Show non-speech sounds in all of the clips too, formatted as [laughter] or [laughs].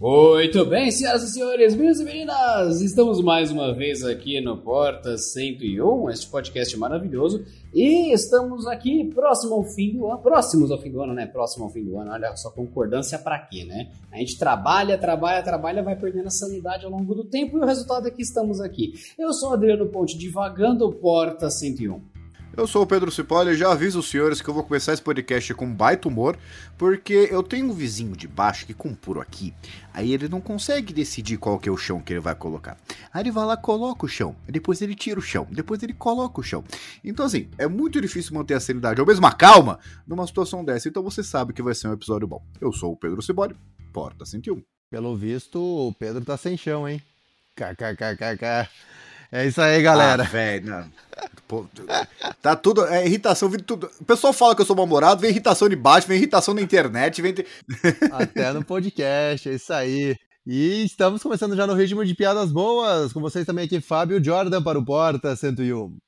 Muito bem, senhoras e senhores, meninos e meninas, estamos mais uma vez aqui no Porta 101, este podcast maravilhoso, e estamos aqui próximo ao fim do ano, próximos ao fim do ano, né? Próximo ao fim do ano, olha só, concordância para quê, né? A gente trabalha, trabalha, trabalha, vai perdendo a sanidade ao longo do tempo e o resultado é que estamos aqui. Eu sou Adriano Ponte, divagando Porta 101. Eu sou o Pedro Cipolli e já aviso os senhores que eu vou começar esse podcast com baita humor, porque eu tenho um vizinho de baixo que com puro aqui, aí ele não consegue decidir qual que é o chão que ele vai colocar. Aí ele vai lá, coloca o chão, depois ele tira o chão, depois ele coloca o chão. Então assim, é muito difícil manter a sanidade ou mesmo a calma numa situação dessa, então você sabe que vai ser um episódio bom. Eu sou o Pedro Cipolli, Porta 101. Pelo visto, o Pedro tá sem chão, hein? KKKKK. É isso aí, galera. Ah, velho, tá tudo. É irritação, vem tudo. O pessoal fala que eu sou mal-humorado, vem irritação de baixo, vem irritação na internet, vem. [laughs] Até no podcast, é isso aí. E estamos começando já no ritmo de piadas boas. Com vocês também aqui, Fábio Jordan para o Porta 101.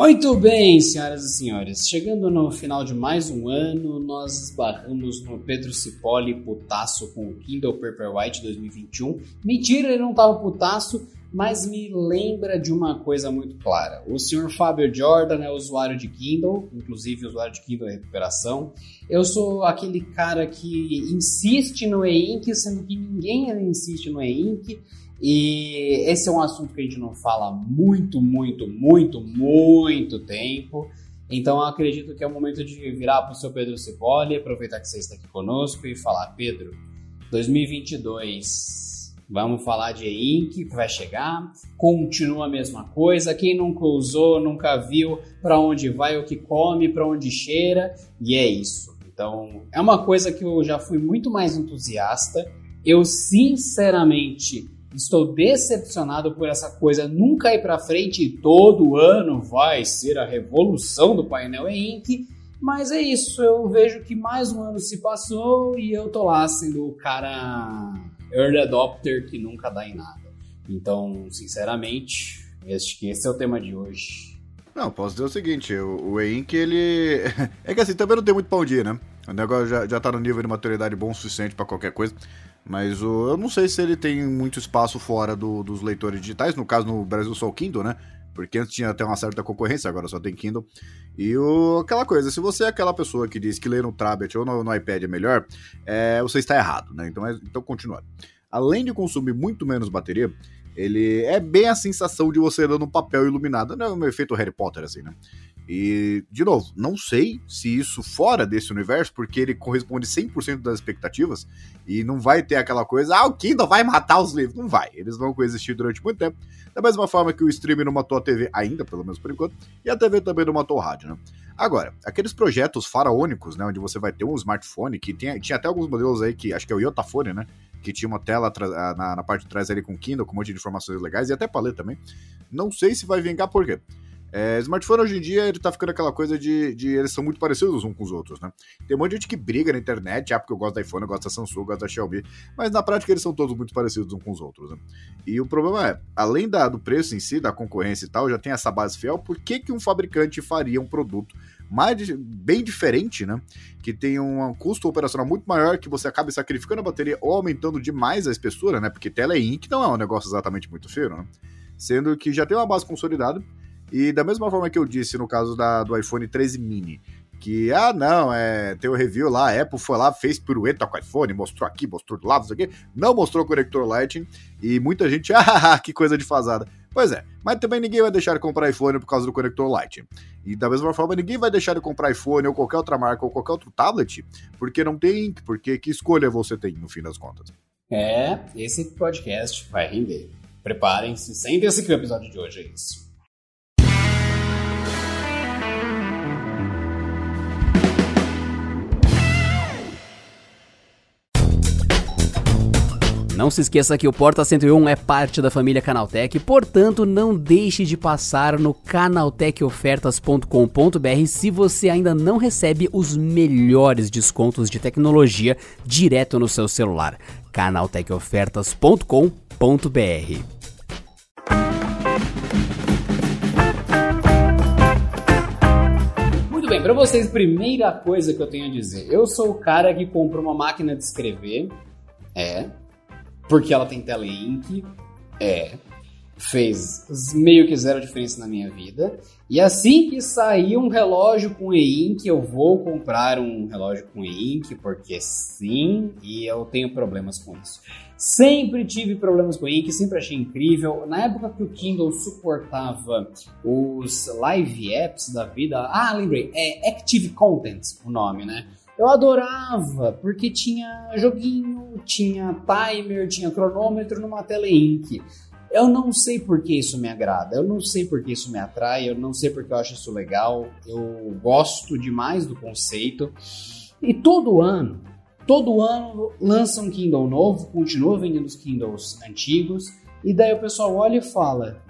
Muito bem, senhoras e senhores. Chegando no final de mais um ano, nós esbarramos no Pedro Cipolli putaço com o Kindle Paperwhite 2021. Mentira, ele não estava putaço, mas me lembra de uma coisa muito clara. O senhor Fábio Jordan é usuário de Kindle, inclusive usuário de Kindle Recuperação. Eu sou aquele cara que insiste no e-ink, sendo que ninguém insiste no e-ink. E esse é um assunto que a gente não fala muito, muito, muito, muito tempo. Então acredito que é o momento de virar para o seu Pedro Cipolli, aproveitar que você está aqui conosco e falar: Pedro, 2022, vamos falar de e-ink que vai chegar, continua a mesma coisa. Quem nunca usou, nunca viu para onde vai, o que come, para onde cheira, e é isso. Então é uma coisa que eu já fui muito mais entusiasta. Eu sinceramente Estou decepcionado por essa coisa nunca ir para frente e todo ano vai ser a revolução do painel e ink. Mas é isso, eu vejo que mais um ano se passou e eu tô lá sendo o cara early adopter que nunca dá em nada. Então, sinceramente, acho que esse é o tema de hoje. Não, posso dizer o seguinte, o, o E-Ink, ele... [laughs] é que assim, também não tem muito pão dia, né? O negócio já, já tá no nível de maturidade bom o suficiente para qualquer coisa. Mas o, eu não sei se ele tem muito espaço fora do, dos leitores digitais. No caso, no Brasil só o Kindle, né? Porque antes tinha até uma certa concorrência, agora só tem Kindle. E o, aquela coisa, se você é aquela pessoa que diz que ler no tablet ou no, no iPad é melhor, é, você está errado, né? Então, é, então continuando. Além de consumir muito menos bateria, ele é bem a sensação de você ler no papel iluminado. Não é um efeito Harry Potter, assim, né? E, de novo, não sei se isso fora desse universo, porque ele corresponde 100% das expectativas e não vai ter aquela coisa, ah, o Kindle vai matar os livros. Não vai, eles vão coexistir durante muito tempo. Da mesma forma que o streaming não matou a TV ainda, pelo menos por enquanto, e a TV também não matou o rádio, né? Agora, aqueles projetos faraônicos, né, onde você vai ter um smartphone, que tinha, tinha até alguns modelos aí, que acho que é o Yotafone, né, que tinha uma tela na, na parte de trás ali com Kindle, com um monte de informações legais, e até pra ler também. Não sei se vai vingar por quê. É, smartphone hoje em dia ele tá ficando aquela coisa de, de, eles são muito parecidos uns com os outros, né? Tem um monte de gente que briga na internet, ah, porque eu gosto da iPhone, eu gosto da Samsung, eu gosto da Xiaomi, mas na prática eles são todos muito parecidos uns com os outros, né? E o problema é, além da, do preço em si, da concorrência e tal, já tem essa base fiel, por que, que um fabricante faria um produto mais bem diferente, né? Que tem um custo operacional muito maior, que você acaba sacrificando a bateria ou aumentando demais a espessura, né? Porque tela ink não é um negócio exatamente muito feio, né? Sendo que já tem uma base consolidada e da mesma forma que eu disse no caso da, do iPhone 13 mini, que, ah, não, é, tem o um review lá, a Apple foi lá, fez pirueta com o iPhone, mostrou aqui, mostrou do lado, isso aqui, não mostrou o conector Lightning, e muita gente, [laughs] ah, que coisa de fazada. Pois é, mas também ninguém vai deixar de comprar iPhone por causa do conector Lightning. E da mesma forma, ninguém vai deixar de comprar iPhone ou qualquer outra marca ou qualquer outro tablet, porque não tem porque que escolha você tem, no fim das contas. É, esse podcast vai render. Preparem-se, sentem-se que o episódio de hoje é isso. Não se esqueça que o Porta 101 é parte da família Canaltech, portanto não deixe de passar no canaltechofertas.com.br se você ainda não recebe os melhores descontos de tecnologia direto no seu celular. canaltechofertas.com.br bem, para vocês, primeira coisa que eu tenho a dizer. Eu sou o cara que comprou uma máquina de escrever. É. Porque ela tem ink. É. Fez meio que zero diferença na minha vida. E assim que sair um relógio com e-ink, eu vou comprar um relógio com e-ink, porque sim, e eu tenho problemas com isso. Sempre tive problemas com o ink, sempre achei incrível. Na época que o Kindle suportava os live apps da vida, ah, lembrei, é Active Content o nome, né? Eu adorava, porque tinha joguinho, tinha timer, tinha cronômetro numa tela ink. Eu não sei por que isso me agrada, eu não sei por que isso me atrai, eu não sei porque eu acho isso legal, eu gosto demais do conceito. E todo ano, todo ano lança um Kindle novo, continua vendendo os Kindles antigos, e daí o pessoal olha e fala: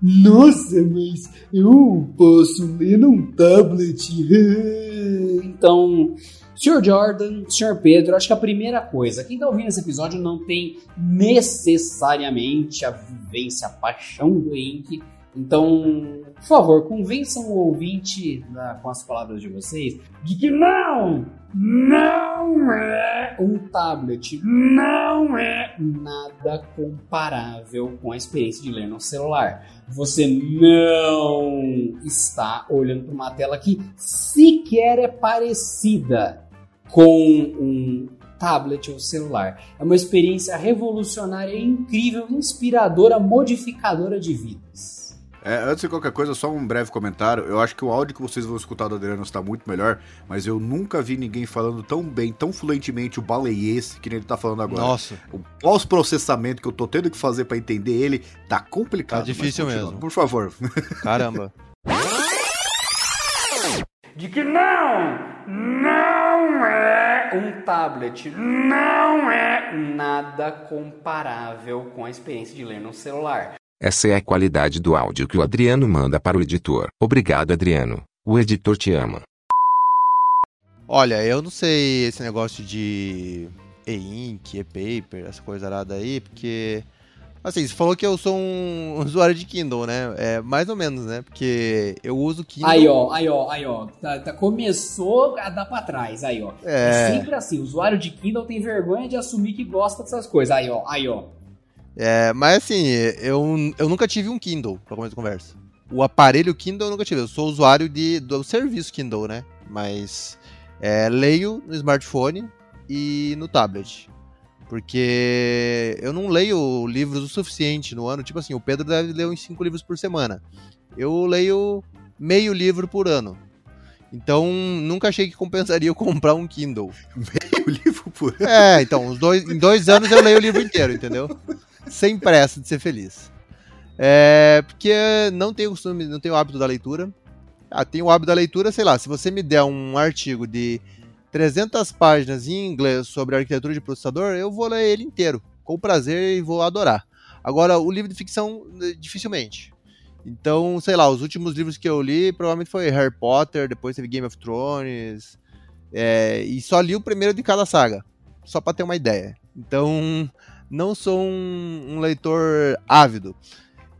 Nossa, mas eu posso ler num tablet. [laughs] então, Sr. Jordan, Sr. Pedro, acho que a primeira coisa, quem está ouvindo esse episódio não tem necessariamente a vivência, a paixão do Ink. Então, por favor, convençam o ouvinte, né, com as palavras de vocês, de que não, não é um tablet, não é nada comparável com a experiência de ler no celular. Você não está olhando para uma tela que sequer é parecida com um tablet ou celular. É uma experiência revolucionária, incrível, inspiradora, modificadora de vidas. É, antes de qualquer coisa, só um breve comentário. Eu acho que o áudio que vocês vão escutar do Adriano está muito melhor, mas eu nunca vi ninguém falando tão bem, tão fluentemente o baleiense que nem ele tá falando agora. Nossa. O pós-processamento que eu tô tendo que fazer para entender ele tá complicado. Tá difícil mesmo. Por favor. Caramba. [laughs] De que não, não é um tablet, não é nada comparável com a experiência de ler no celular. Essa é a qualidade do áudio que o Adriano manda para o editor. Obrigado, Adriano. O editor te ama. Olha, eu não sei esse negócio de e-ink, e-paper, essa coisa arada aí, porque. Assim, você falou que eu sou um [laughs] usuário de Kindle, né? É mais ou menos, né? Porque eu uso Kindle. Aí, ó, aí, ó, aí, ó. Tá, tá, começou a dar pra trás, aí, ó. É... é sempre assim, o usuário de Kindle tem vergonha de assumir que gosta dessas coisas. Aí, ó, aí, ó. É, mas assim, eu, eu nunca tive um Kindle, pra começar a conversa. O aparelho Kindle eu nunca tive. Eu sou usuário de, do serviço Kindle, né? Mas é, leio no smartphone e no tablet. Porque eu não leio livros o suficiente no ano. Tipo assim, o Pedro deve ler uns 5 livros por semana. Eu leio meio livro por ano. Então, nunca achei que compensaria eu [laughs] comprar um Kindle. Meio livro por ano? É, então, uns dois, em dois anos eu leio o livro inteiro, entendeu? sem pressa de ser feliz. É, porque não tenho costume, não tenho o hábito da leitura. Ah, tenho o hábito da leitura, sei lá, se você me der um artigo de 300 páginas em inglês sobre arquitetura de processador, eu vou ler ele inteiro, com prazer e vou adorar. Agora, o livro de ficção, eh, dificilmente. Então, sei lá, os últimos livros que eu li provavelmente foi Harry Potter, depois teve Game of Thrones, é, e só li o primeiro de cada saga, só para ter uma ideia. Então, não sou um, um leitor ávido.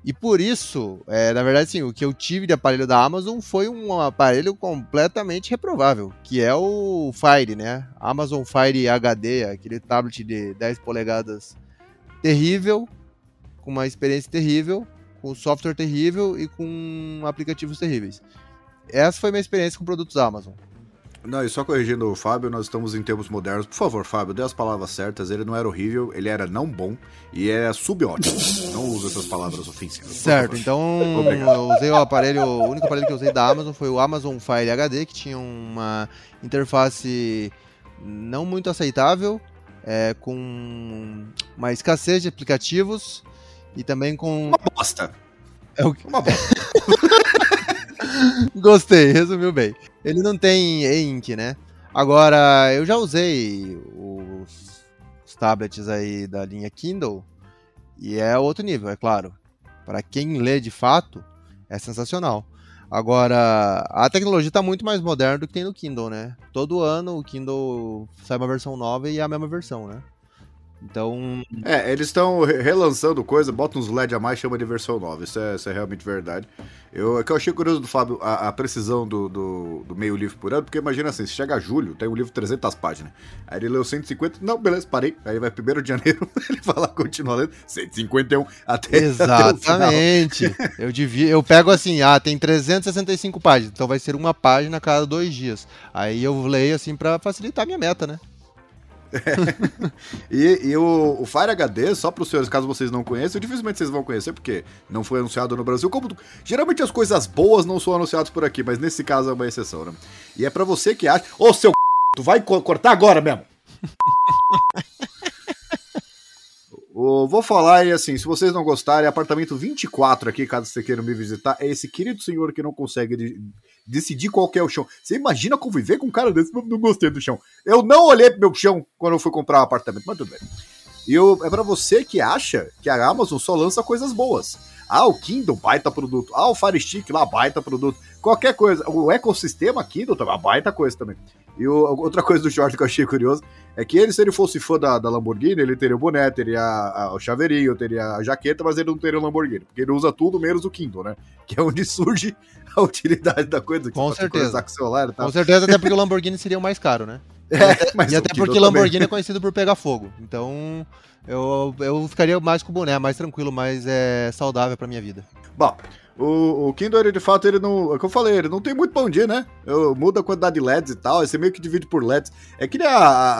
E por isso, é, na verdade, sim, o que eu tive de aparelho da Amazon foi um aparelho completamente reprovável, que é o Fire, né? Amazon Fire HD, aquele tablet de 10 polegadas terrível, com uma experiência terrível, com software terrível e com aplicativos terríveis. Essa foi minha experiência com produtos Amazon. Não, e só corrigindo o Fábio, nós estamos em tempos modernos. Por favor, Fábio, dê as palavras certas. Ele não era horrível, ele era não bom e era subótimo. não usa essas palavras ofensivas. Certo, então eu usei o aparelho, o único aparelho que eu usei da Amazon foi o Amazon Fire HD, que tinha uma interface não muito aceitável, é, com uma escassez de aplicativos e também com. Uma bosta! É o... Uma bosta. [laughs] [laughs] Gostei, resumiu bem. Ele não tem e-ink, né? Agora, eu já usei os, os, tablets aí da linha Kindle e é outro nível, é claro. Para quem lê de fato, é sensacional. Agora, a tecnologia está muito mais moderna do que tem no Kindle, né? Todo ano o Kindle sai uma versão nova e é a mesma versão, né? Então. É, eles estão relançando coisa, botam uns LED a mais, chama de versão nova. Isso é, isso é realmente verdade. Eu, é que eu achei curioso do Fábio a, a precisão do, do, do, meio livro por ano, porque imagina assim, se chega a julho, tem um livro de 300 páginas. Aí ele leu 150, não, beleza, parei. Aí vai 1 de janeiro, [laughs] ele vai lá, continua lendo, 151 até Exatamente. Até eu, devia, eu pego assim, ah, tem 365 páginas, então vai ser uma página a cada dois dias. Aí eu leio assim para facilitar a minha meta, né? [laughs] e, e o, o, Fire HD, só para os senhores, caso vocês não conheçam, dificilmente vocês vão conhecer, porque não foi anunciado no Brasil. Como geralmente as coisas boas não são anunciadas por aqui, mas nesse caso é uma exceção, né? E é para você que acha. Ô, seu c... tu vai co cortar agora mesmo? [laughs] vou falar e assim, se vocês não gostarem, apartamento 24 aqui, caso você queira me visitar, é esse querido senhor que não consegue de, decidir qual é o chão. Você imagina conviver com um cara desse? Não gostei do chão. Eu não olhei pro meu chão quando eu fui comprar um apartamento, mas tudo bem. E eu, é para você que acha que a Amazon só lança coisas boas. Ah, o Kindle, baita produto. Ah, o Fire Stick lá, baita produto. Qualquer coisa. O ecossistema Kindle também, baita coisa também. E o, outra coisa do Jorge que eu achei curioso é que ele, se ele fosse fã da, da Lamborghini, ele teria o boné, teria a, a, o chaveirinho, teria a jaqueta, mas ele não teria o Lamborghini. Porque ele usa tudo menos o Kindle, né? [laughs] Que é onde surge a utilidade da coisa. Com certeza. Com, celular, tá? com certeza, até porque o Lamborghini seria o mais caro, né? [laughs] É, mas e até porque Lamborghini é conhecido por pegar fogo. Então, eu, eu ficaria mais com o boné, mais tranquilo, mais é, saudável pra minha vida. Bom, o, o Kindle, de fato, ele não. É o que eu falei, ele não tem muito bom dia, né? Eu, muda a quantidade de LEDs e tal, você meio que divide por LEDs. É que nem a, a,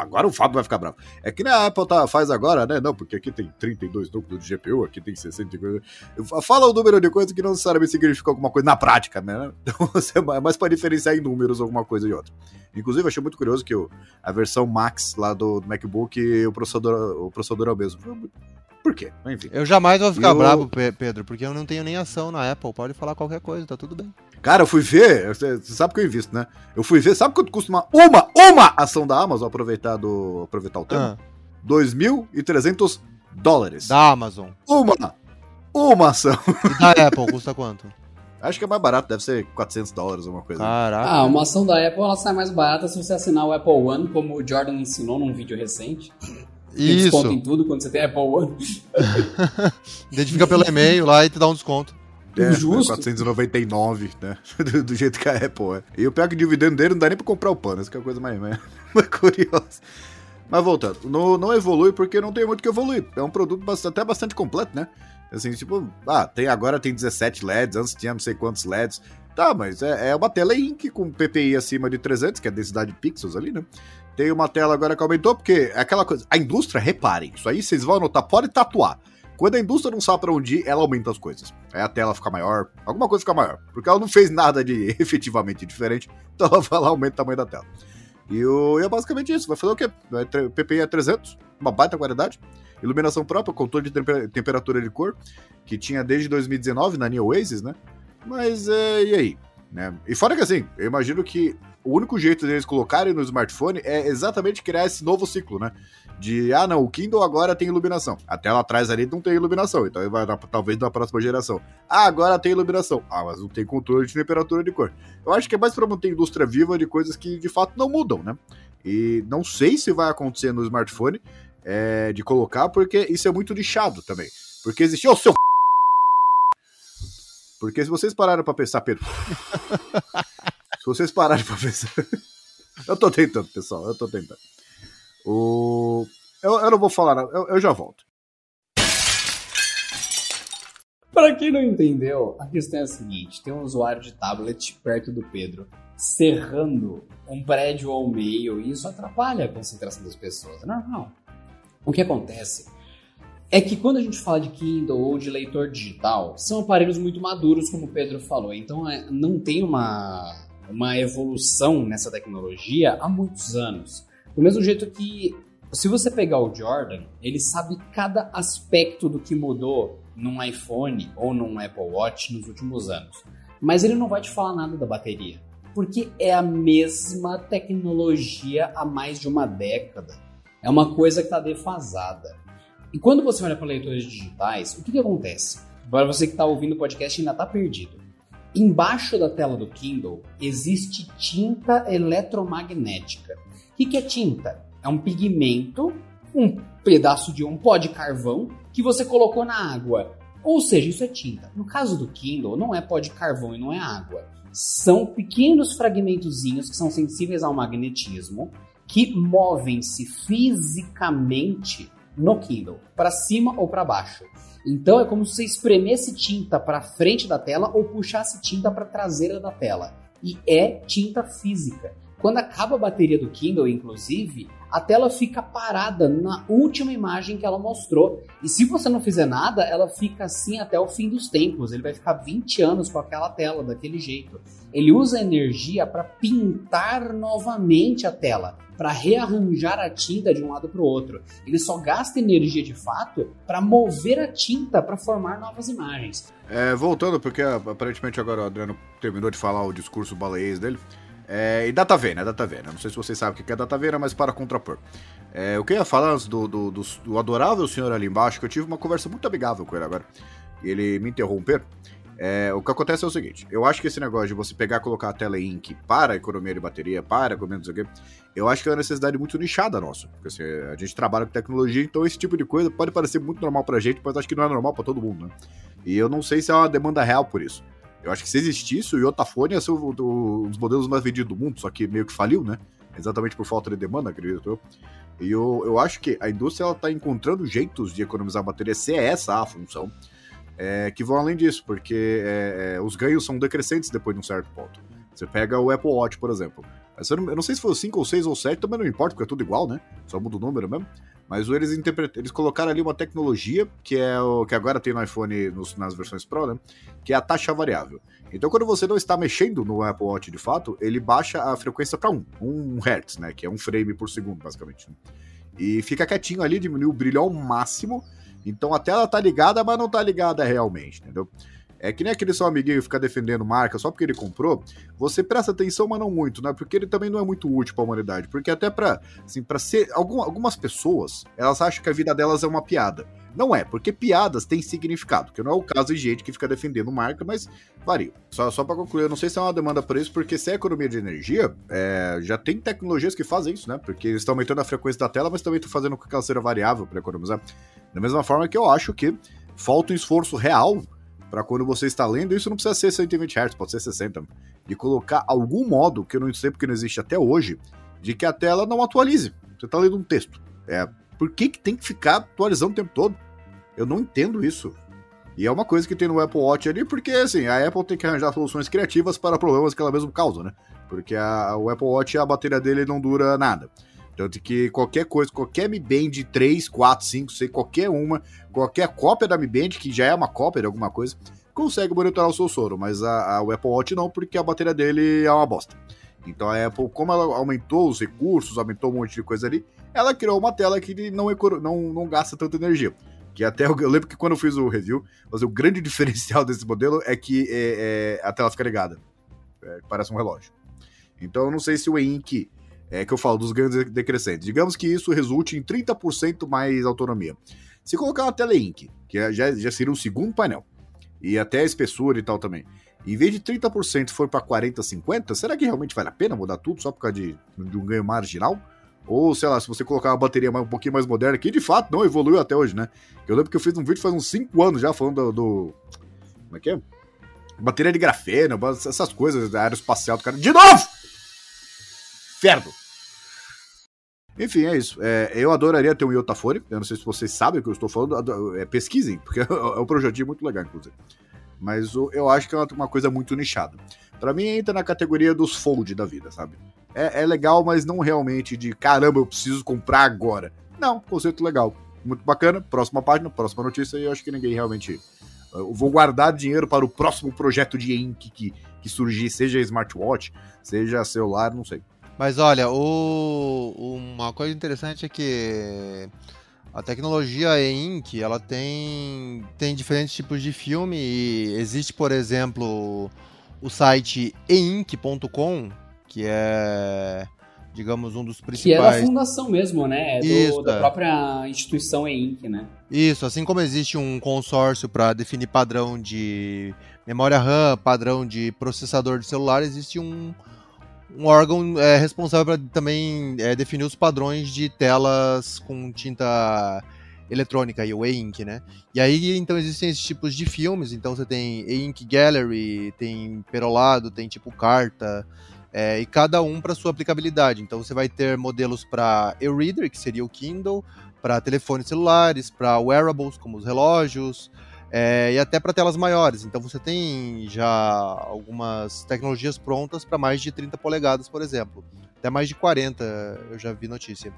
a, Agora o Fábio vai ficar bravo. É que nem a Apple tá, faz agora, né? Não, porque aqui tem 32 núcleos de GPU, aqui tem 60. Fala o número de coisa que não necessariamente significa alguma coisa na prática, né? [laughs] Então você é mais pra diferenciar em números alguma coisa e outra. Inclusive, achei muito curioso que o, a versão Max lá do, do MacBook, o processador, o processador é o mesmo. Por quê? Enfim. Eu jamais vou ficar eu... bravo, Pedro, porque eu não tenho nem ação na Apple. Pode falar qualquer coisa, tá tudo bem. Cara, eu fui ver, você sabe que eu invisto, né? Eu fui ver, sabe quanto custa uma, uma, uma ação da Amazon aproveitar, do, aproveitar o tema? Ah. 2.300 dólares. Da Amazon. Uma! Uma ação. E da [laughs] Apple custa quanto? Acho que é mais barato, deve ser 400 dólares, alguma coisa. Caraca. Ah, uma ação da Apple ela sai mais barata se você assinar o Apple One, como o Jordan ensinou num vídeo recente. Isso. desconto em tudo quando você tem Apple One. [laughs] Identifica pelo e-mail lá e te dá um desconto. É, Justo. 499, né? [laughs] Do, do, jeito que a Apple é. E eu pego o dividendo dele, não dá nem pra comprar o pano. Essa que é a coisa mais, mais, [laughs] mais curiosa. Mas voltando, não, não evolui porque não tem muito que evoluir. É um produto bastante, até bastante completo, né? Assim, tipo, ah, tem, agora tem 17 LEDs, antes tinha não sei quantos LEDs. Tá, mas é, é uma tela INC com PPI acima de 300, que é a densidade de pixels ali, né? Tem uma tela agora que aumentou, porque é aquela coisa. A indústria, reparem, isso aí vocês vão anotar, pode tatuar. Quando a indústria não sabe para onde ir, ela aumenta as coisas. Aí a tela fica maior, alguma coisa fica maior. Porque ela não fez nada de [laughs] efetivamente diferente, então ela vai lá aumenta o tamanho da tela. E, o, e é basicamente isso. Vai fazer o quê? PPI é 300, uma baita qualidade. Iluminação própria, controle de temperatura de cor, que tinha desde 2019 na New Oasis, né? Mas é, e aí? Né? E fora que assim, eu imagino que o único jeito deles colocarem no smartphone é exatamente criar esse novo ciclo, né? De, ah, não, o Kindle agora tem iluminação. A tela atrás ali não tem iluminação, então vai talvez na próxima geração. Ah, agora tem iluminação. Ah, mas não tem controle de temperatura de cor. Eu acho que é mais para manter a indústria viva de coisas que de fato não mudam, né? E não sei se vai acontecer no smartphone é, de colocar, porque isso é muito lixado também. Porque existe. Ô, oh, seu [laughs] porque se vocês pararam para pensar, Pedro. Se vocês pararem para pensar. [laughs] eu tô tentando, pessoal, eu tô tentando. O... Eu, eu não vou falar, eu, eu já volto. Para quem não entendeu, a questão é a seguinte: tem um usuário de tablet perto do Pedro cerrando um prédio ao meio e isso atrapalha a concentração das pessoas. É normal. O que acontece é que quando a gente fala de Kindle ou de leitor digital, são aparelhos muito maduros, como o Pedro falou. Então é, não tem uma, uma evolução nessa tecnologia há muitos anos. Do mesmo jeito que, se você pegar o Jordan, ele sabe cada aspecto do que mudou num iPhone ou num Apple Watch nos últimos anos. Mas ele não vai te falar nada da bateria, porque é a mesma tecnologia há mais de uma década. É uma coisa que está defasada. E quando você olha para leitores digitais, o que, que acontece? Para você que está ouvindo o podcast ainda está perdido. Embaixo da tela do Kindle existe tinta eletromagnética. O que, é tinta? É um pigmento um pedaço de um pó de carvão que você colocou na água. Ou seja, isso é tinta. No caso do Kindle, não é pó de carvão e não é água. São pequenos fragmentozinhos que são sensíveis ao magnetismo que movem-se fisicamente no Kindle, para cima ou para baixo. Então é como se você espremesse tinta para frente da tela ou puxasse tinta para traseira da tela. E é tinta física. Quando acaba a bateria do Kindle, inclusive, a tela fica parada na última imagem que ela mostrou. E se você não fizer nada, ela fica assim até o fim dos tempos. Ele vai ficar 20 anos com aquela tela daquele jeito. Ele usa energia para pintar novamente a tela, para rearranjar a tinta de um lado para o outro. Ele só gasta energia de fato para mover a tinta para formar novas imagens. É, voltando, porque aparentemente agora o Adriano terminou de falar o discurso baleiês dele. É, e DataV, né? DataV. Né? Não sei se vocês sabem o que é DataV, mas para contrapor. É, o que eu ia falar do, do, do, do, adorável senhor ali embaixo, que eu tive uma conversa muito amigável com ele agora, e ele me interromper. É, o que acontece é o seguinte: eu acho que esse negócio de você pegar e colocar a tela Ink para a economia de bateria, para economia do eu acho que é uma necessidade muito nichada nossa. Porque assim, a gente trabalha com tecnologia, então esse tipo de coisa pode parecer muito normal pra gente, mas acho que não é normal para todo mundo, né? E eu não sei se é uma demanda real por isso. Eu acho que se existisse, o Yotafone ia ser um dos modelos mais vendidos do mundo, só que meio que faliu, né? Exatamente por falta de demanda, acredito eu. E eu, eu acho que a indústria está encontrando jeitos de economizar bateria, se é essa a função, é, que vão além disso, porque é, é, os ganhos são decrescentes depois de um certo ponto. Você pega o Apple Watch, por exemplo. Eu não, eu não sei se foi 5 ou 6 ou 7, também não importa, porque é tudo igual, né? Só muda o número mesmo. Mas eles, eles colocaram ali uma tecnologia que é o que agora tem no iPhone nos, nas versões Pro, né? Que é a taxa variável. Então, quando você não está mexendo no Apple Watch de fato, ele baixa a frequência para 1, 1 Hz, né? Que é um frame por segundo, basicamente. Né? E fica quietinho ali, diminui o brilho ao máximo. Então a tela tá ligada, mas não tá ligada realmente, entendeu? É que nem aquele seu amiguinho ficar defendendo marca só porque ele comprou, você presta atenção, mas não muito, né? Porque ele também não é muito útil para a humanidade. Porque até para assim, para ser algum, algumas pessoas, elas acham que a vida delas é uma piada. Não é, porque piadas têm significado, que não é o caso de gente que fica defendendo marca, mas varia. Só, só para concluir, eu não sei se é uma demanda por isso, porque se é economia de energia, é, já tem tecnologias que fazem isso, né? Porque eles estão aumentando a frequência da tela, mas também estão fazendo com que ela seja variável para economizar. Da mesma forma que eu acho que falta um esforço real para quando você está lendo, isso não precisa ser 120 Hz, pode ser 60, de colocar algum modo, que eu não sei porque não existe até hoje, de que a tela não atualize. Você está lendo um texto. É, por que, que tem que ficar atualizando o tempo todo? Eu não entendo isso. E é uma coisa que tem no Apple Watch ali, porque assim, a Apple tem que arranjar soluções criativas para problemas que ela mesma causa, né? Porque a, o Apple Watch, a bateria dele não dura nada. Tanto que qualquer coisa, qualquer Mi Band 3, 4, 5, sei, qualquer uma, qualquer cópia da Mi Band, que já é uma cópia de alguma coisa, consegue monitorar o seu soro, mas a, a, o Apple Watch não, porque a bateria dele é uma bosta. Então a Apple, como ela aumentou os recursos, aumentou um monte de coisa ali, ela criou uma tela que não, não, não gasta tanta energia. Que até eu, eu lembro que quando eu fiz o review, mas o grande [laughs] diferencial desse modelo é que é, é, a tela fica ligada. É, parece um relógio. Então eu não sei se o E-Ink é que eu falo dos ganhos decrescentes. Digamos que isso resulte em 30% mais autonomia. Se colocar uma tela Ink, que é, já, já seria um segundo painel, e até a espessura e tal também, em vez de 30% for para 40, 50, será que realmente vale a pena mudar tudo só por causa de, de um ganho marginal? Ou, sei lá, se você colocar uma bateria um pouquinho mais moderna, que de fato não evoluiu até hoje, né? Eu lembro que eu fiz um vídeo faz uns 5 anos já falando do, do. Como é que é? Bateria de grafeno, essas coisas da aeroespacial do cara. De novo! Inferno. Enfim, é isso. É, eu adoraria ter um Yotafone. Eu não sei se vocês sabem o que eu estou falando. É, pesquisem, porque [laughs] é um projetinho muito legal, inclusive. Mas eu acho que é uma coisa muito nichada. Para mim, entra na categoria dos fold da vida, sabe? É, é, legal, mas não realmente de caramba, eu preciso comprar agora. Não, conceito legal. Muito bacana. Próxima página, próxima notícia. E eu acho que ninguém realmente. Eu vou guardar dinheiro para o próximo projeto de Ink que, que surgir, seja smartwatch, seja celular, não sei. Mas olha, o, uma coisa interessante é que a tecnologia e-ink, ela tem, tem diferentes tipos de filme e existe, por exemplo, o site eink.com, que é, digamos, um dos principais... Que é da fundação mesmo, né? É do, Isso, da é. própria instituição e-ink, né? Isso, assim como existe um consórcio para definir padrão de memória RAM, padrão de processador de celular, existe um um órgão é, responsável para também é, definir os padrões de telas com tinta eletrônica e o E-Ink, né? E aí então existem esses tipos de filmes, então você tem E-Ink Gallery, tem perolado, tem tipo carta, é, e cada um para sua aplicabilidade. Então você vai ter modelos para e-reader, que seria o Kindle, para telefones celulares, para wearables, como os relógios, é, e até para telas maiores. Então você tem já algumas tecnologias prontas para mais de 30 polegadas, por exemplo. Até mais de 40, eu já vi notícia.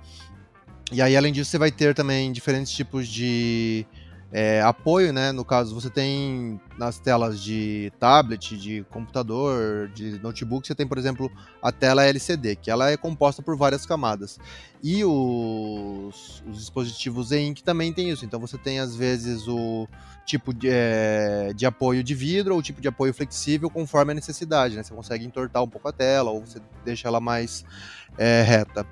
E aí, além disso, você vai ter também diferentes tipos de é, apoio, né? No caso, você tem nas telas de tablet, de computador, de notebook, você tem, por exemplo, a tela LCD, que ela é composta por várias camadas. E os, os dispositivos e-ink também tem isso. Então você tem, às vezes, o tipo de, é, de apoio de vidro ou tipo de apoio flexível conforme a necessidade, né? Você consegue entortar um pouco a tela ou você deixa ela mais é, reta.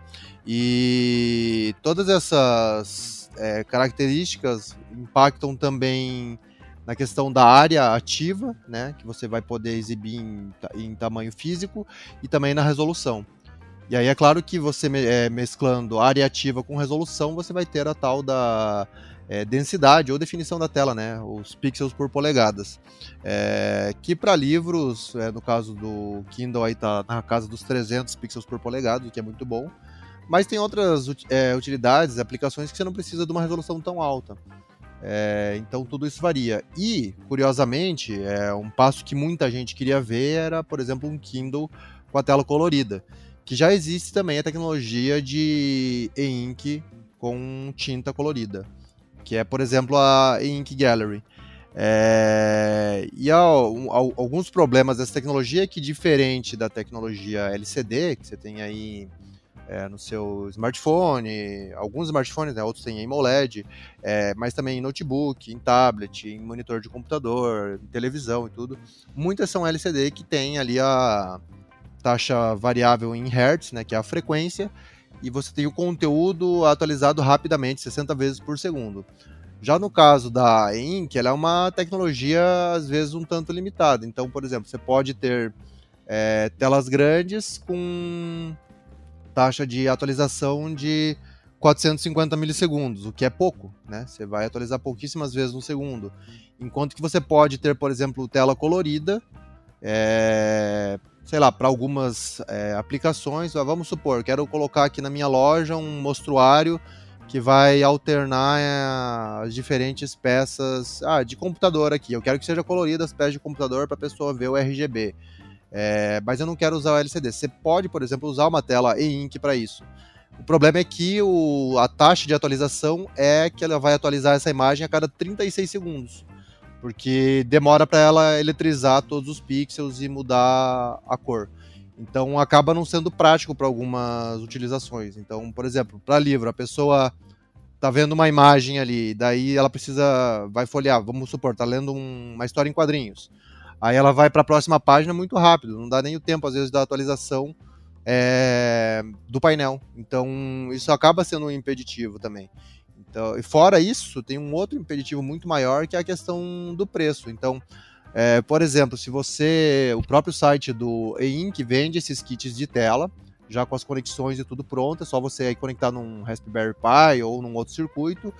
E todas essas é, características impactam também na questão da área ativa, né, que você vai poder exibir em, em tamanho físico e também na resolução. E aí é claro que você é, mesclando área ativa com resolução, você vai ter a tal da é, densidade ou definição da tela, né, os pixels por polegadas. É, que para livros, é, no caso do Kindle aí tá na casa dos 300 pixels por polegada, o que é muito bom. Mas tem outras é, utilidades, aplicações que você não precisa de uma resolução tão alta. É, então tudo isso varia. E, curiosamente, é, um passo que muita gente queria ver era, por exemplo, um Kindle com a tela colorida. Que já existe também a tecnologia de e-ink com tinta colorida. Que é, por exemplo, a e-ink Gallery. É, e há, alguns problemas dessa tecnologia que, diferente da tecnologia LCD, que você tem aí é, no seu smartphone, alguns smartphones, né, outros têm AMOLED, é, mas também em notebook, em tablet, em monitor de computador, em televisão e tudo. Muitas são LCD que tem ali a taxa variável em hertz, né, que é a frequência, e você tem o conteúdo atualizado rapidamente, 60 vezes por segundo. Já no caso da Ink, ela é uma tecnologia às vezes um tanto limitada. Então, por exemplo, você pode ter é, telas grandes com taxa de atualização de 450 milissegundos, o que é pouco, né? Você vai atualizar pouquíssimas vezes no segundo. Enquanto que você pode ter, por exemplo, tela colorida, é, sei lá, para algumas é, aplicações. Vamos supor, quero colocar aqui na minha loja um mostruário que vai alternar é, as diferentes peças ah, de computador aqui. Eu quero que seja colorida as peças de computador para a pessoa ver o RGB. É, mas eu não quero usar o LCD. Você pode, por exemplo, usar uma tela e-ink para isso. O problema é que o, a taxa de atualização é que ela vai atualizar essa imagem a cada 36 segundos. Porque demora para ela eletrizar todos os pixels e mudar a cor. Então acaba não sendo prático para algumas utilizações. Então, por exemplo, para livro, a pessoa tá vendo uma imagem ali, daí ela precisa vai folhear, vamos supor, tá lendo um, uma história em quadrinhos. Aí ela vai para a próxima página muito rápido, não dá nem o tempo, às vezes, da atualização é, do painel. Então, isso acaba sendo um impeditivo também. Então, e fora isso, tem um outro impeditivo muito maior, que é a questão do preço. Então, é, por exemplo, se você. O próprio site do E-Ink vende esses kits de tela, já com as conexões e tudo pronto, é só você conectar num Raspberry Pi ou num outro circuito.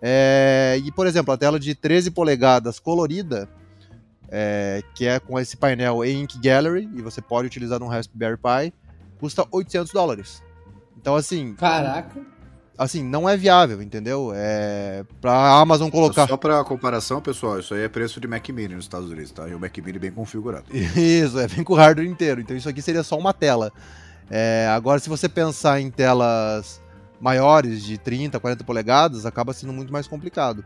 É, e, por exemplo, a tela de 13 polegadas colorida, é, que é com esse painel e-ink gallery, e você pode utilizar no Raspberry Pi, custa 800 dólares. Então, assim. Caraca! Assim, não é viável, entendeu? É. Pra Amazon colocar. Só pra comparação, pessoal, isso aí é preço de Mac Mini nos Estados Unidos, tá? E o Mac Mini bem configurado. Isso, é bem com o hardware inteiro. Então, isso aqui seria só uma tela. É, agora, se você pensar em telas maiores, de 30, 40 polegadas, acaba sendo muito mais complicado.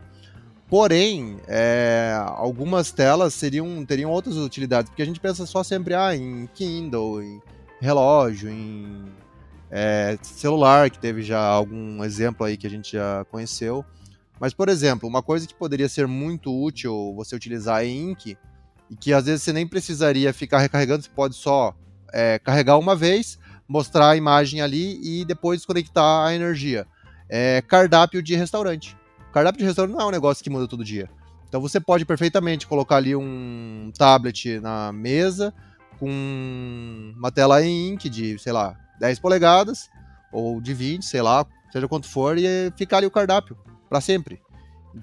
Porém, é, algumas telas seriam, teriam outras utilidades, porque a gente pensa só sempre ah, em Kindle, em relógio, em é, celular, que teve já algum exemplo aí que a gente já conheceu. Mas, por exemplo, uma coisa que poderia ser muito útil você utilizar é Ink, e que às vezes você nem precisaria ficar recarregando, você pode só é, carregar uma vez, mostrar a imagem ali e depois desconectar a energia. É cardápio de restaurante cardápio de restaurante não é um negócio que muda todo dia. Então você pode perfeitamente colocar ali um tablet na mesa, com uma tela em ink de, sei lá, 10 polegadas ou de 20, sei lá, seja quanto for, e ficar ali o cardápio para sempre.